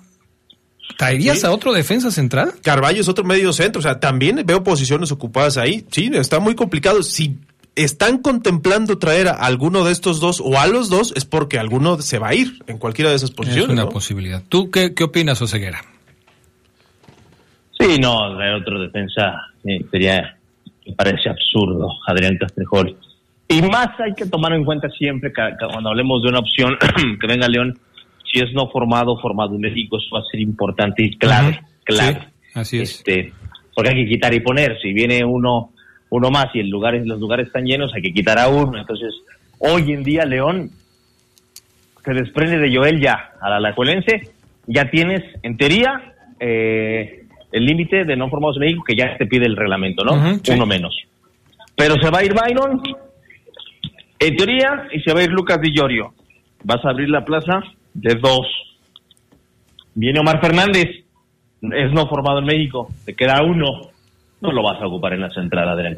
¿Traerías Sí. a otro defensa central? Carballo es otro medio centro, o sea, también veo posiciones ocupadas ahí. Sí, está muy complicado. Si están contemplando traer a alguno de estos dos o a los dos, es porque alguno se va a ir en cualquiera de esas posiciones. es una ¿no? posibilidad. ¿Tú qué, qué opinas, Oseguera? Sí, no, traer otro defensa eh, sería, me parece absurdo, Adrián Castrejol. Y más hay que tomar en cuenta siempre que, que cuando hablemos de una opción que venga León, si es no formado formado en México, eso va a ser importante y clave, Ujú. clave. Sí, así es. Este, porque hay que quitar y poner. Si viene uno uno más y el lugar, los lugares están llenos, hay que quitar a uno. Entonces, hoy en día León se desprende de Joel ya a la Alajuelense, ya tienes, en teoría, eh, el límite de no formados en México que ya te pide el reglamento, ¿no? Sí. Uno menos. Pero se va a ir Byron, en teoría, y se va Lucas Di Llorio. Vas a abrir la plaza de dos. Viene Omar Fernández, es no formado en México, te queda uno. No lo vas a ocupar en la central, Adrián.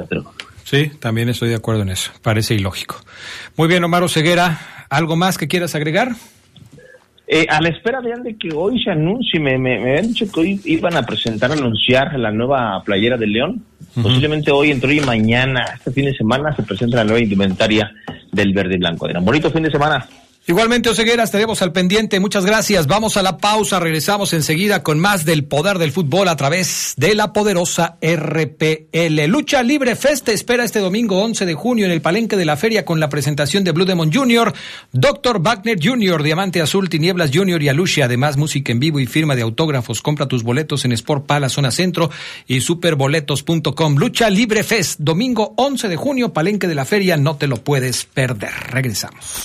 Sí, también estoy de acuerdo en eso. Parece ilógico. Muy bien, Omar Oseguera, ¿algo más que quieras agregar? Eh, a la espera, vean, de que hoy se anuncie, me, me, me habían dicho que hoy iban a presentar, anunciar la nueva playera del León. Posiblemente hoy, entre hoy y mañana, este fin de semana, se presenta la nueva indumentaria del verde y blanco. Adrián, bonito fin de semana. Igualmente, Oseguera, estaremos al pendiente. Muchas gracias. Vamos a la pausa. Regresamos enseguida con más del poder del fútbol a través de la poderosa RPL. Lucha Libre Fest te espera este domingo 11 de junio en el Palenque de la Feria con la presentación de Blue Demon Jr., Dr. Wagner Jr., Diamante Azul, Tinieblas Jr. y Alucia. Además, música en vivo y firma de autógrafos. Compra tus boletos en Sport Pala, Zona Centro y superboletos.com. Lucha Libre Fest, domingo 11 de junio, Palenque de la Feria. No te lo puedes perder. Regresamos.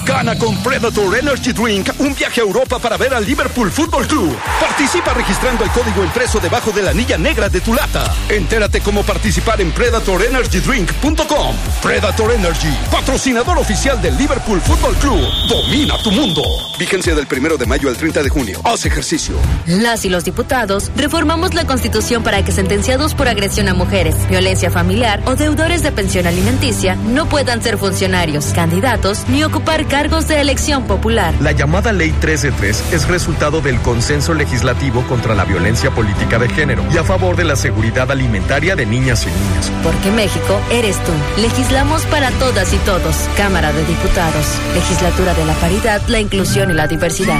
Gana con Predator Energy Drink un viaje a Europa para ver al Liverpool Football Club. Participa registrando el código impreso debajo de la anilla negra de tu lata. Entérate cómo participar en PredatorEnergyDrink.com. Predator Energy, patrocinador oficial del Liverpool Football Club. Domina tu mundo. Vigencia del primero de mayo al 30 de junio. Haz ejercicio. Las y los diputados reformamos la Constitución para que sentenciados por agresión a mujeres, violencia familiar o deudores de pensión alimenticia no puedan ser funcionarios, candidatos ni ocupar cargos de elección popular. La llamada Ley 3 de 3 es resultado del consenso legislativo contra la violencia política de género y a favor de la seguridad alimentaria de niñas y niños. Porque México eres tú. Legislamos para todas y todos. Cámara de Diputados. Legislatura de la Paridad, la Inclusión y la Diversidad.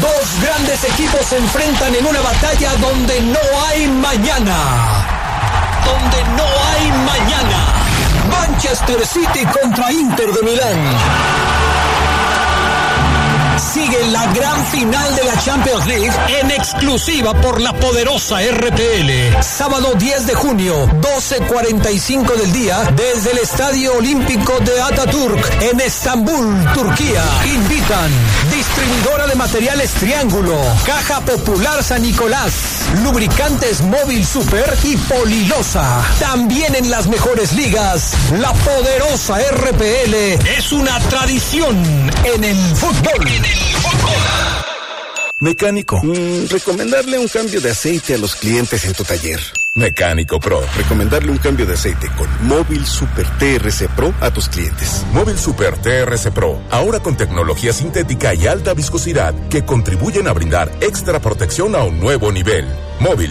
Dos grandes equipos se enfrentan en una batalla donde no hay mañana. Donde no hay mañana. Manchester City contra Inter de Milán. Sigue la gran final de la Champions League en exclusiva por la poderosa RPL. Sábado 10 de junio, 12.45 del día, desde el Estadio Olímpico de Ataturk en Estambul, Turquía. Invitan distribuidora de materiales Triángulo, Caja Popular San Nicolás, lubricantes Móvil Super y Polilosa. También en las mejores ligas, la poderosa RPL es una tradición en el fútbol. Mecánico. Mm, recomendarle un cambio de aceite a los clientes en tu taller. Mecánico Pro. Recomendarle un cambio de aceite con Móvil Super TRC Pro a tus clientes. Móvil Super TRC Pro, ahora con tecnología sintética y alta viscosidad que contribuyen a brindar extra protección a un nuevo nivel. Móvil,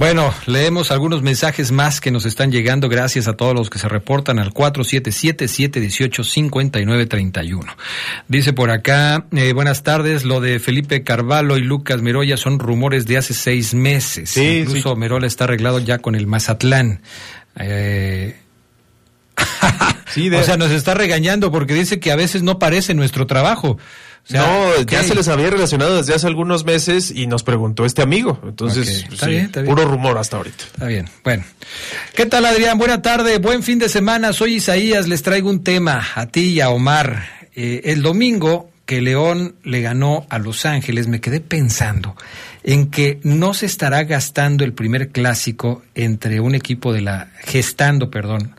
Bueno, leemos algunos mensajes más que nos están llegando. Gracias a todos los que se reportan al 477-718-5931. Dice por acá, eh, buenas tardes, lo de Felipe Carvalho y Lucas Meroya son rumores de hace seis meses. Sí, Incluso Merola está arreglado ya con el Mazatlán. Eh, O sea, nos está regañando porque dice que a veces no parece nuestro trabajo. Sea, no, ya se les había relacionado desde hace algunos meses y nos preguntó este amigo. Entonces, Ok, está sí, bien, está bien. puro rumor hasta ahorita. Está bien. Bueno. ¿Qué tal, Adrián? Buena tarde. Buen fin de semana. Soy Isaías. Les traigo un tema a ti y a Omar. Eh, el domingo que León le ganó a Los Ángeles, me quedé pensando en que no se estará gastando el primer clásico entre un equipo de la gestando, perdón,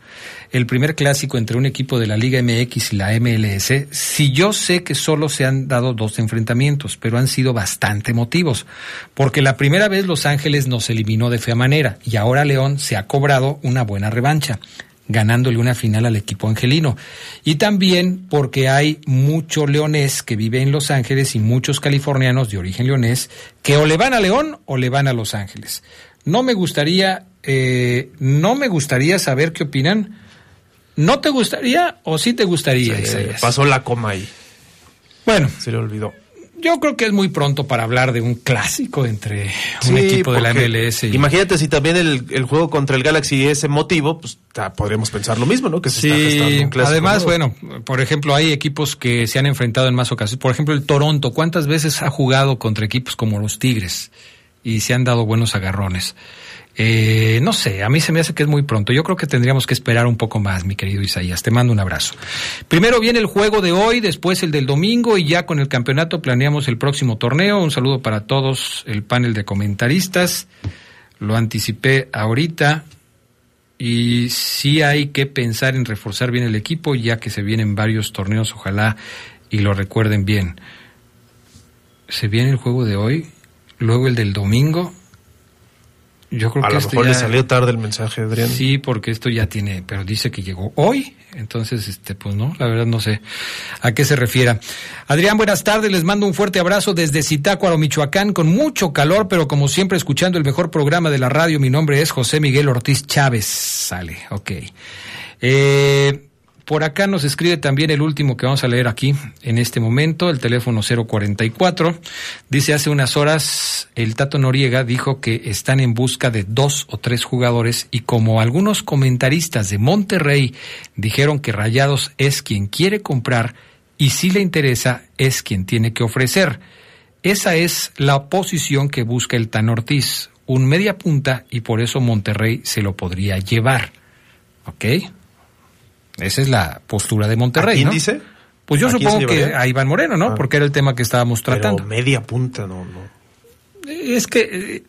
el primer clásico entre un equipo de la Liga MX y la MLS, si yo sé que solo se han dado dos enfrentamientos, pero han sido bastante emotivos, porque la primera vez Los Ángeles nos eliminó de fea manera y ahora León se ha cobrado una buena revancha ganándole una final al equipo angelino. Y también porque hay mucho leonés que vive en Los Ángeles y muchos californianos de origen leonés que o le van a León o le van a Los Ángeles. No me gustaría, eh, no me gustaría saber qué opinan. ¿No te gustaría o sí te gustaría, Isaías? pasó la coma ahí. Bueno. Se le olvidó. Yo creo que es muy pronto para hablar de un clásico entre un Sí, equipo de la MLS y... Imagínate si también el, el juego contra el Galaxy es emotivo, pues ta- podríamos pensar lo mismo, ¿no? Que se está gestando Sí, un clásico además, nuevo. bueno, por ejemplo, hay equipos que se han enfrentado en más ocasiones. Por ejemplo, el Toronto, ¿cuántas veces ha jugado contra equipos como los Tigres? Y se han dado buenos agarrones. Eh, no sé, a mí se me hace que es muy pronto. Yo creo que tendríamos que esperar un poco más, mi querido Isaías. Te mando un abrazo. Primero viene el juego de hoy, después el del domingo y ya con el campeonato planeamos el próximo torneo. Un saludo para todos el panel de comentaristas. Lo anticipé ahorita y sí hay que pensar en reforzar bien el equipo ya que se vienen varios torneos, ojalá y lo recuerden bien. Se viene el juego de hoy, luego el del domingo. Yo creo A que lo mejor le salió tarde el mensaje, Adrián. Sí, porque esto ya tiene, pero dice que llegó hoy, entonces, este, pues no, la verdad no sé a qué se refiera. Adrián, buenas tardes, les mando un fuerte abrazo desde Zitácuaro, Michoacán, con mucho calor, pero como siempre escuchando el mejor programa de la radio, mi nombre es José Miguel Ortiz Chávez. Sale, ok. Eh, por acá nos escribe también el último que vamos a leer aquí en este momento, el teléfono 044. Dice hace unas horas el Tato Noriega dijo que están en busca de dos o tres jugadores y como algunos comentaristas de Monterrey dijeron que Rayados es quien quiere comprar y si le interesa es quien tiene que ofrecer. Esa es la posición que busca el Tan Ortiz, un media punta y por eso Monterrey se lo podría llevar. ¿Ok? Esa es la postura de Monterrey. ¿A quién ¿no? dice? Pues yo ¿A quién supongo que a Iván Moreno, ¿no? Ah. Porque era el tema que estábamos Pero tratando. media punta, no, no. Es que eh,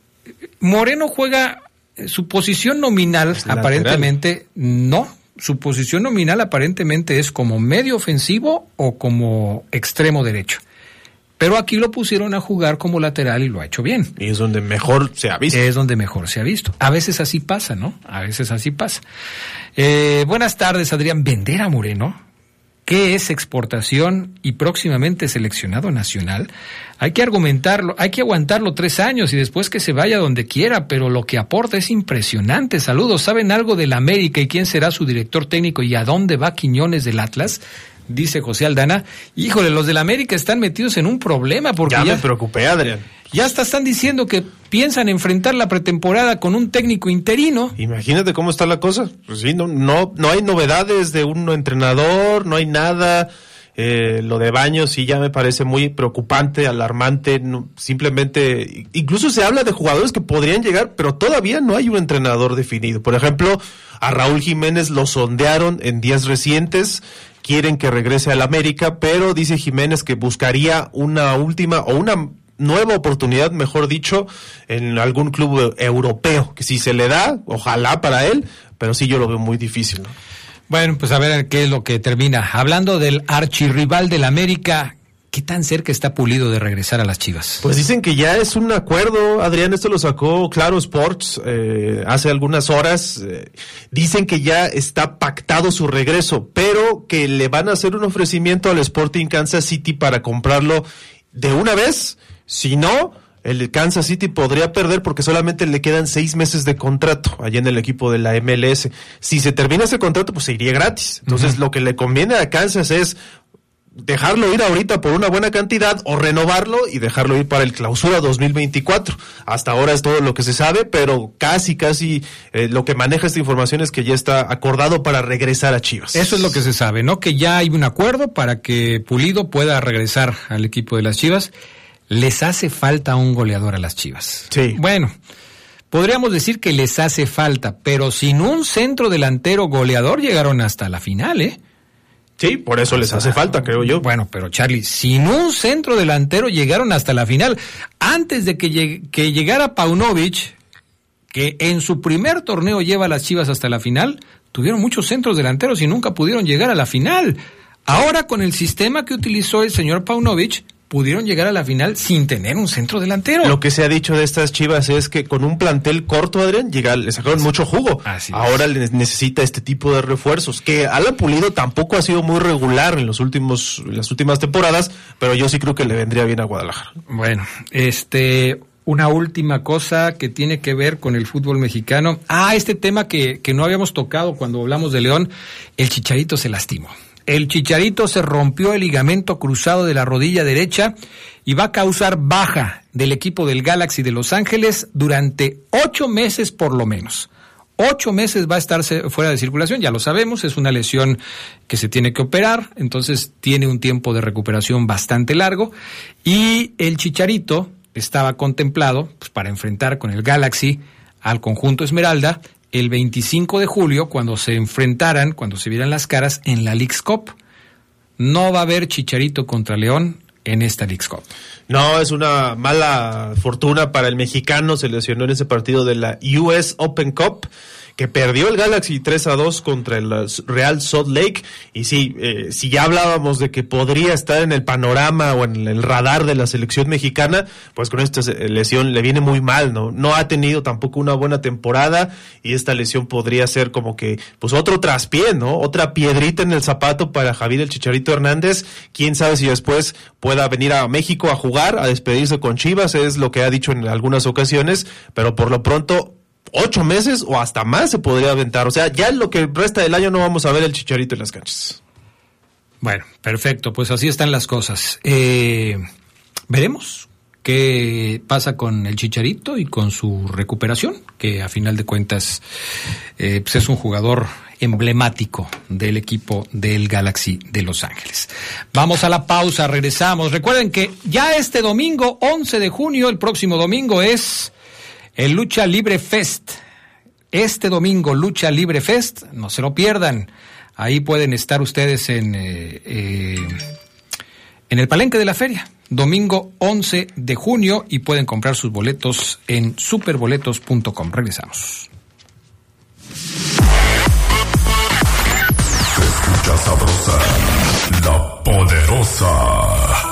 Moreno juega eh, su posición nominal, aparentemente no. Su posición nominal aparentemente es como medio ofensivo o como extremo derecho. Pero aquí lo pusieron a jugar como lateral y lo ha hecho bien. Y es donde mejor se ha visto. Es donde mejor se ha visto. A veces así pasa, ¿no? A veces así pasa. Eh, buenas tardes, Adrián. ¿Vender a Moreno? ¿Qué es exportación y próximamente seleccionado nacional? Hay que argumentarlo, hay que aguantarlo tres años y después que se vaya donde quiera, pero lo que aporta es impresionante. Saludos, ¿saben algo del América y quién será su director técnico y a dónde va Quiñones del Atlas? Dice José Aldana. Híjole, los del América están metidos en un problema porque Ya ya, me preocupé, Adrián. ya hasta están diciendo que piensan enfrentar la pretemporada con un técnico interino. Imagínate cómo está la cosa. Pues sí, no, no, no hay novedades de un entrenador, no hay nada. Eh, lo de Baños sí ya me parece muy preocupante, alarmante. no- simplemente, incluso se habla de jugadores que podrían llegar, pero todavía no hay un entrenador definido. Por ejemplo, a Raúl Jiménez lo sondearon en días recientes. Quieren que regrese al América, pero dice Jiménez que buscaría una última o una nueva oportunidad, mejor dicho, en algún club europeo, que si se le da, ojalá para él, pero sí yo lo veo muy difícil. ¿no? Bueno, pues a ver qué es lo que termina. Hablando del archirrival del América, ¿Qué tan cerca está Pulido de regresar a las Chivas? Pues dicen que ya es un acuerdo, Adrián, esto lo sacó Claro Sports eh, hace algunas horas. Eh, dicen que ya está pactado su regreso, pero que le van a hacer un ofrecimiento al Sporting Kansas City para comprarlo de una vez. Si no, el Kansas City podría perder porque solamente le quedan seis meses de contrato allá en el equipo de la MLS. Si se termina ese contrato, pues se iría gratis. Entonces, lo que le conviene a Kansas es dejarlo ir ahorita por una buena cantidad o renovarlo y dejarlo ir para el clausura 2024. Hasta ahora es todo lo que se sabe, pero casi, casi eh, lo que maneja esta información es que ya está acordado para regresar a Chivas. Eso es lo que se sabe, ¿no? Que ya hay un acuerdo para que Pulido pueda regresar al equipo de las Chivas. Les hace falta un goleador a las Chivas. Sí. Bueno. Podríamos decir que les hace falta, pero sin un centro delantero goleador llegaron hasta la final, ¿eh? Sí, por eso les hace falta, creo yo. Bueno, pero Charlie, sin un centro delantero llegaron hasta la final. Antes de que, llegara Paunovic, que en su primer torneo lleva a las Chivas hasta la final, tuvieron muchos centros delanteros y nunca pudieron llegar a la final. Ahora con el sistema que utilizó el señor Paunovic, pudieron llegar a la final sin tener un centro delantero. Lo que se ha dicho de estas Chivas es que con un plantel corto, Adrián, llega, le sacaron mucho jugo. Ahora necesita este tipo de refuerzos. Que Alan Pulido tampoco ha sido muy regular en los últimos, en las últimas temporadas, pero yo sí creo que le vendría bien a Guadalajara. Bueno, este, una última cosa que tiene que ver con el fútbol mexicano. Ah, este tema que, que no habíamos tocado cuando hablamos de León, el Chicharito se lastimó. El Chicharito se rompió el ligamento cruzado de la rodilla derecha y va a causar baja del equipo del Galaxy de Los Ángeles durante ocho meses por lo menos. Ocho meses va a estar fuera de circulación, ya lo sabemos, es una lesión que se tiene que operar, entonces tiene un tiempo de recuperación bastante largo y el Chicharito estaba contemplado pues, para enfrentar con el Galaxy al conjunto Esmeralda el 25 de julio cuando se enfrentaran, cuando se vieran las caras en la League's Cup. No va a haber Chicharito contra León en esta League's Cup. No, es una mala fortuna para el mexicano, se lesionó en ese partido de la US Open Cup que perdió el Galaxy 3 a 2 contra el Real Salt Lake. Y sí, eh, si ya hablábamos de que podría estar en el panorama o en el radar de la selección mexicana, pues con esta lesión le viene muy mal, ¿no? No ha tenido tampoco una buena temporada y esta lesión podría ser como que, pues otro traspié, ¿no? Otra piedrita en el zapato para Javier el Chicharito Hernández. Quién sabe si después pueda venir a México a jugar, a despedirse con Chivas, es lo que ha dicho en algunas ocasiones, pero por lo pronto ocho meses o hasta más se podría aventar. O sea, ya lo que resta del año no vamos a ver el chicharito en las canchas. Bueno, perfecto, pues así están las cosas. Eh, veremos qué pasa con el chicharito y con su recuperación, que a final de cuentas eh, pues es un jugador emblemático del equipo del Galaxy de Los Ángeles. Vamos a la pausa, regresamos. Recuerden que ya este domingo, 11 de junio, el próximo domingo es el Lucha Libre Fest. Este domingo, Lucha Libre Fest, no se lo pierdan. Ahí pueden estar ustedes en, eh, eh, en el palenque de la feria, domingo 11 de junio, y pueden comprar sus boletos en superboletos.com. Regresamos. escucha sabrosa, la poderosa.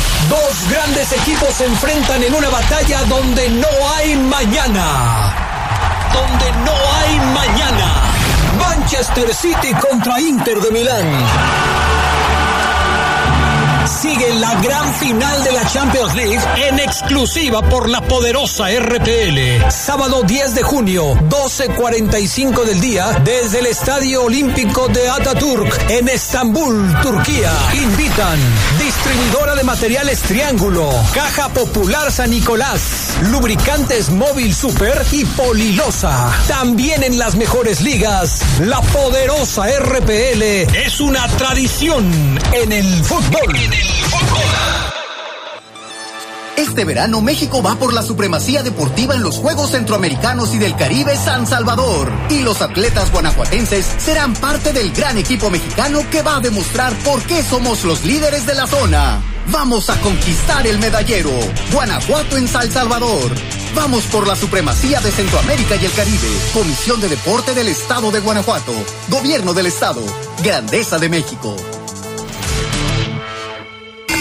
Dos grandes equipos se enfrentan en una batalla donde no hay mañana. Donde no hay mañana. Manchester City contra Inter de Milán. Sigue la gran final de la Champions League en exclusiva por la poderosa RPL. Sábado 10 de junio, 12.45 del día, desde el Estadio Olímpico de Ataturk, en Estambul, Turquía. Invitan distribuidora de materiales Triángulo, Caja Popular San Nicolás, Lubricantes Móvil Super y Polilosa. También en las mejores ligas, la poderosa RPL es una tradición en el fútbol. Este verano México va por la supremacía deportiva en los Juegos Centroamericanos y del Caribe San Salvador. Y los atletas guanajuatenses serán parte del gran equipo mexicano que va a demostrar por qué somos los líderes de la zona. Vamos a conquistar el medallero. Guanajuato en San Salvador. Vamos por la supremacía de Centroamérica y el Caribe. Comisión de Deporte del Estado de Guanajuato. Gobierno del Estado. Grandeza de México.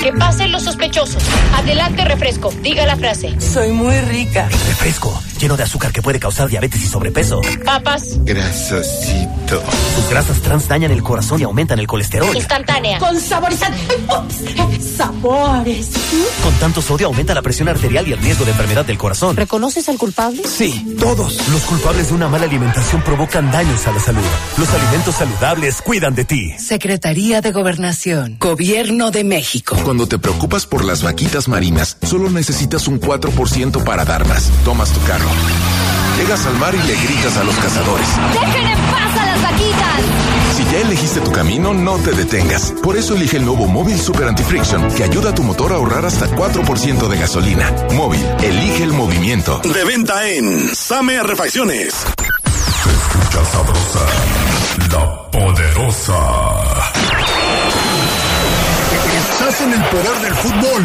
Que pasen los sospechosos. Adelante, refresco. Diga la frase. Soy muy rica. Refresco, lleno de azúcar que puede causar diabetes y sobrepeso. Papas. Grasosito. Sus grasas trans dañan el corazón y aumentan el colesterol. Instantánea. Con saborizante. Sabores. Con tanto sodio aumenta la presión arterial y el riesgo de enfermedad del corazón. ¿Reconoces al culpable? Sí, todos. Los culpables de una mala alimentación provocan daños a la salud. Los alimentos saludables cuidan de ti. Secretaría de Gobernación. Gobierno de México. Cuando te preocupas por las vaquitas marinas, solo necesitas un 4% para darlas. Tomas tu carro. Llegas al mar y le gritas a los cazadores. ¡Dejen en paz a las vaquitas! Si ya elegiste tu camino, no te detengas. Por eso elige el nuevo Móvil Super Anti-Friction, que ayuda a tu motor a ahorrar hasta 4% de gasolina. Móvil, elige el movimiento. De venta en Same Refacciones. Se escucha sabrosa, la poderosa. Estás en el poder del fútbol.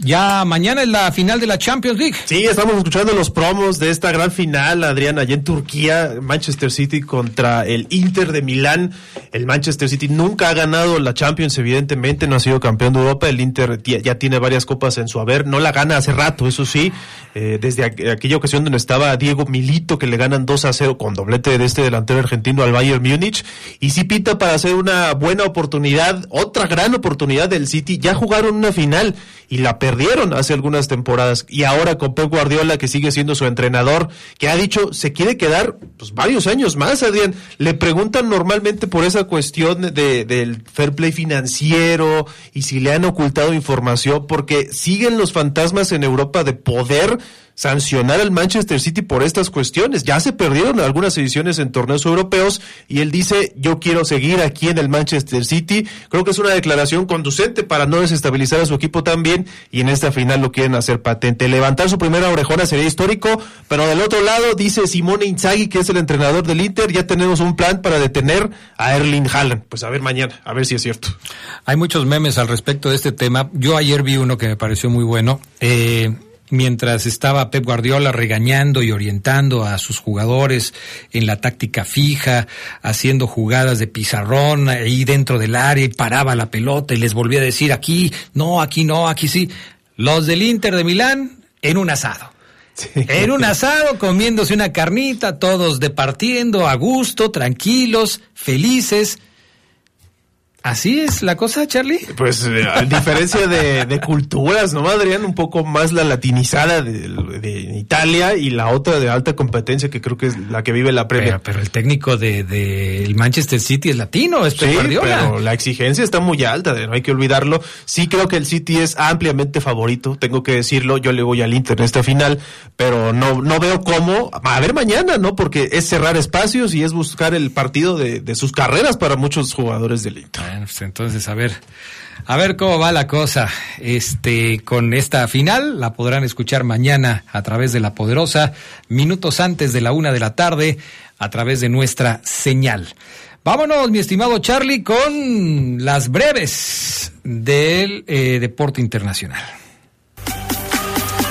Ya mañana es la final de la Champions League. Sí, estamos escuchando los promos de esta gran final, Adrián, allá en Turquía, Manchester City contra el Inter de Milán. El Manchester City nunca ha ganado la Champions, evidentemente, no ha sido campeón de Europa. El Inter ya tiene varias copas en su haber, no la gana hace rato, eso sí, eh, desde aqu aquella ocasión donde estaba Diego Milito, que le ganan 2 a 0 con doblete de este delantero argentino al Bayern Múnich. Y sí pinta para hacer una buena oportunidad, otra gran oportunidad del City. Ya jugaron una final y la perdieron hace algunas temporadas. Y ahora con Pep Guardiola, que sigue siendo su entrenador, que ha dicho se quiere quedar pues, varios años más, Adrián. Le preguntan normalmente por esa cuestión de, del fair play financiero y si le han ocultado información, porque siguen los fantasmas en Europa de poder sancionar al Manchester City por estas cuestiones. Ya se perdieron algunas ediciones en torneos europeos y él dice, yo quiero seguir aquí en el Manchester City. Creo que es una declaración conducente para no desestabilizar a su equipo también y en esta final lo quieren hacer patente. Levantar su primera orejona sería histórico, pero del otro lado dice Simone Inzaghi, que es el entrenador del Inter, ya tenemos un plan para detener a Erling Haaland. Pues a ver mañana, a ver si es cierto. Hay muchos memes al respecto de este tema. Yo ayer vi uno que me pareció muy bueno. Eh, mientras estaba Pep Guardiola regañando y orientando a sus jugadores en la táctica fija, haciendo jugadas de pizarrón ahí dentro del área y paraba la pelota y les volvía a decir aquí, no, aquí no, aquí sí. Los del Inter de Milán en un asado. En un asado, comiéndose una carnita, todos departiendo a gusto, tranquilos, felices. ¿Así es la cosa, Charlie? Pues eh, a diferencia de, de, culturas, ¿no, Adrián? Un poco más la latinizada de, de, Italia y la otra de alta competencia que creo que es la que vive la Premier. Pero, pero el técnico de, de, el Manchester City es latino, es sí, pero la exigencia está muy alta, no hay que olvidarlo. Sí creo que el City es ampliamente favorito, tengo que decirlo, yo le voy al Inter en esta final, pero no, no veo cómo, a ver mañana, ¿no? Porque es cerrar espacios y es buscar el partido de, de sus carreras para muchos jugadores del Inter. Pues entonces a ver, a ver cómo va la cosa. Este, con esta final la podrán escuchar mañana a través de la poderosa, minutos antes de la una de la tarde, a través de nuestra señal. Vámonos, mi estimado Charlie, con las breves del eh, deporte internacional.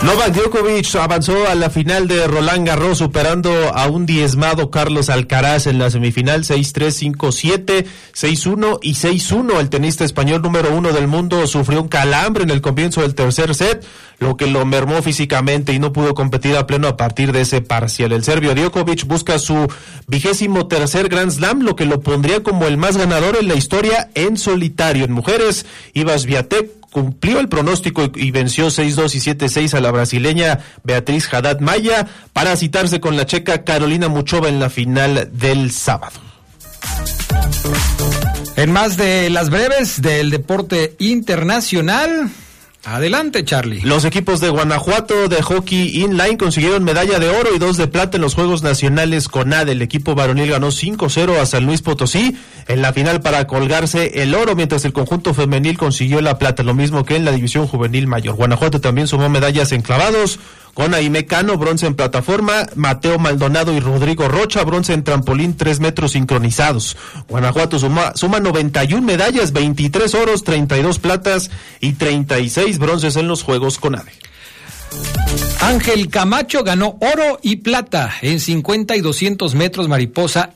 Novak Djokovic avanzó a la final de Roland Garros superando a un diezmado Carlos Alcaraz en la semifinal 6-3, 5-7, 6-1 y 6-1. El tenista español número uno del mundo sufrió un calambre en el comienzo del tercer set, lo que lo mermó físicamente y no pudo competir a pleno a partir de ese parcial. El serbio Djokovic busca su vigésimo tercer Grand Slam, lo que lo pondría como el más ganador en la historia en solitario. En mujeres, Ivas Viatek cumplió el pronóstico y venció 6-2 y 7-6 a la brasileña Beatriz Haddad Maya para citarse con la checa Carolina Muchova en la final del sábado. En más de las breves del deporte internacional, Adelante, Charlie. Los equipos de Guanajuato de hockey inline consiguieron medalla de oro y dos de plata en los Juegos Nacionales con AD. El equipo varonil ganó 5-0 a San Luis Potosí en la final para colgarse el oro, mientras el conjunto femenil consiguió la plata, lo mismo que en la división juvenil mayor. Guanajuato también sumó medallas en clavados con Aime Cano, bronce en plataforma, Mateo Maldonado y Rodrigo Rocha, bronce en trampolín, tres metros sincronizados. Guanajuato suma, suma 91 medallas, 23 oros, 32 platas y 36 bronces en los Juegos con ADE. Ángel Camacho ganó oro y plata en 50 y 200 metros mariposa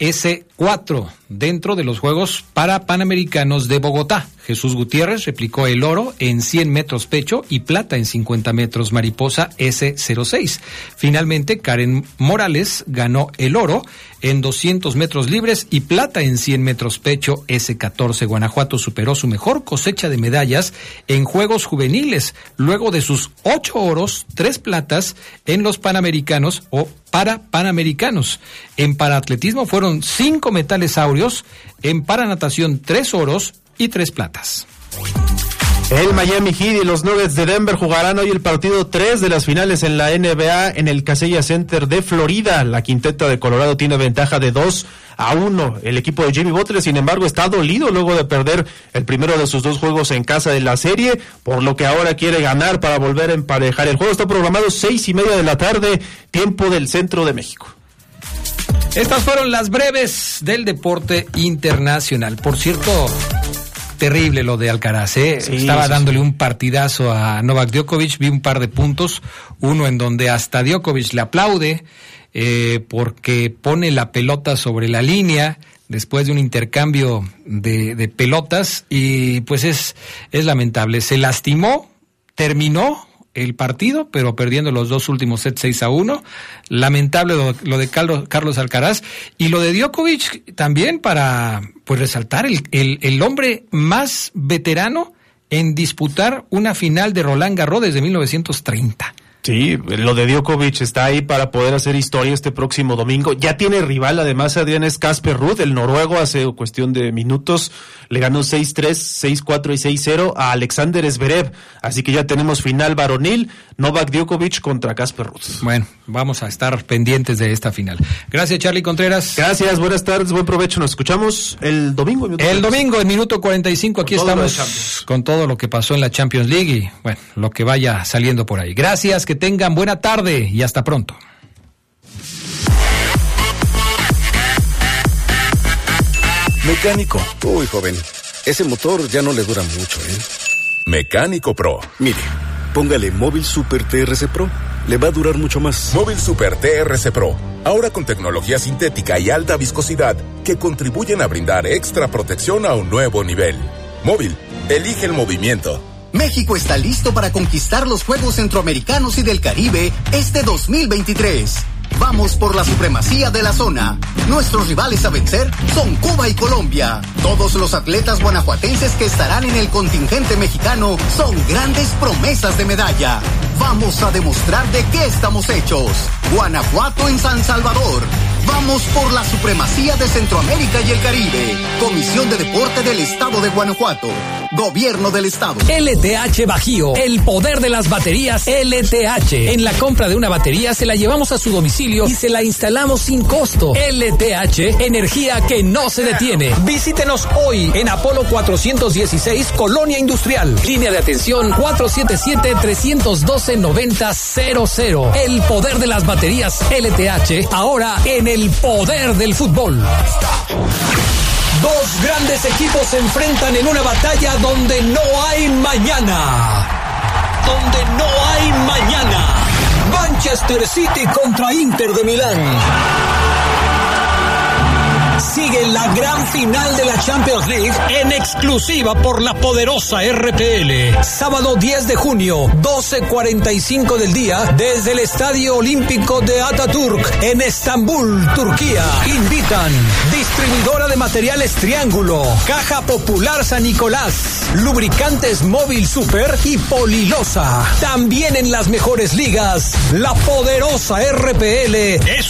S4 dentro de los Juegos para Panamericanos de Bogotá. Jesús Gutiérrez replicó el oro en 100 metros pecho y plata en 50 metros mariposa S06. Finalmente, Karen Morales ganó el oro en 200 metros libres y plata en 100 metros pecho S14. Guanajuato superó su mejor cosecha de medallas en Juegos Juveniles, luego de sus ocho oros, tres platas en los Panamericanos o para Panamericanos. En paraatletismo fueron cinco metales áureos, en paranatación tres oros y tres platas. El Miami Heat y los Nuggets de Denver jugarán hoy el partido 3 de las finales en la NBA en el Casella Center de Florida. La quinteta de Colorado tiene ventaja de 2 a 1. El equipo de Jimmy Butler, sin embargo, está dolido luego de perder el primero de sus dos juegos en casa de la serie, por lo que ahora quiere ganar para volver a emparejar. El juego está programado seis y media de la tarde, tiempo del centro de México. Estas fueron las breves del deporte internacional. Por cierto, terrible lo de Alcaraz, ¿eh? Estaba dándole un partidazo a Novak Djokovic, vi un par de puntos, uno en donde hasta Djokovic le aplaude eh, porque pone la pelota sobre la línea después de un intercambio de, de pelotas y pues es, es lamentable. Se lastimó, terminó el partido, pero perdiendo los dos últimos sets 6 a 1. Lamentable lo, de Carlos, Carlos, Alcaraz y lo de Djokovic también para pues resaltar el, el, el, hombre más veterano en disputar una final de Roland Garros desde 1930. Sí, lo de Djokovic está ahí para poder hacer historia este próximo domingo. Ya tiene rival, además, Adrián es Casper Ruth, el noruego, hace cuestión de minutos le ganó 6-3, 6-4 y 6-0 a Alexander Zverev. Así que ya tenemos final varonil, Novak Djokovic contra Casper Ruth. Bueno, vamos a estar pendientes de esta final. Gracias, Charlie Contreras. Gracias, buenas tardes, buen provecho. Nos escuchamos el domingo. El domingo, en minuto 45, aquí estamos con todo lo que pasó en la Champions League y, bueno, lo que vaya saliendo por ahí. Gracias, que tengan buena tarde y hasta pronto. Mecánico. Uy, joven. Ese motor ya no le dura mucho, ¿eh? Mecánico Pro. Mire, póngale Móvil Super TRC Pro. Le va a durar mucho más. Móvil Super TRC Pro. Ahora con tecnología sintética y alta viscosidad que contribuyen a brindar extra protección a un nuevo nivel. Móvil, elige el movimiento. México está listo para conquistar los Juegos Centroamericanos y del Caribe este 2023. Vamos por la supremacía de la zona. Nuestros rivales a vencer son Cuba y Colombia. Todos los atletas guanajuatenses que estarán en el contingente mexicano son grandes promesas de medalla. Vamos a demostrar de qué estamos hechos. Guanajuato en San Salvador. Vamos por la supremacía de Centroamérica y el Caribe. Comisión de Deporte del Estado de Guanajuato. Gobierno del Estado. LTH Bajío, el poder de las baterías LTH. En la compra de una batería se la llevamos a su domicilio y se la instalamos sin costo. LTH, energía que no se detiene. Visítenos hoy en Apolo 416, Colonia Industrial. Línea de atención 477-312-9000. El poder de las baterías LTH, ahora en el poder del fútbol. Dos grandes equipos se enfrentan en una batalla donde no hay mañana. Donde no hay mañana. Manchester City contra Inter de Milán. La gran final de la Champions League en exclusiva por la poderosa RPL. Sábado 10 de junio, 12.45 del día, desde el Estadio Olímpico de Ataturk, en Estambul, Turquía. Invitan distribuidora de materiales Triángulo, Caja Popular San Nicolás, Lubricantes Móvil Super y Polilosa. También en las mejores ligas, la poderosa RPL es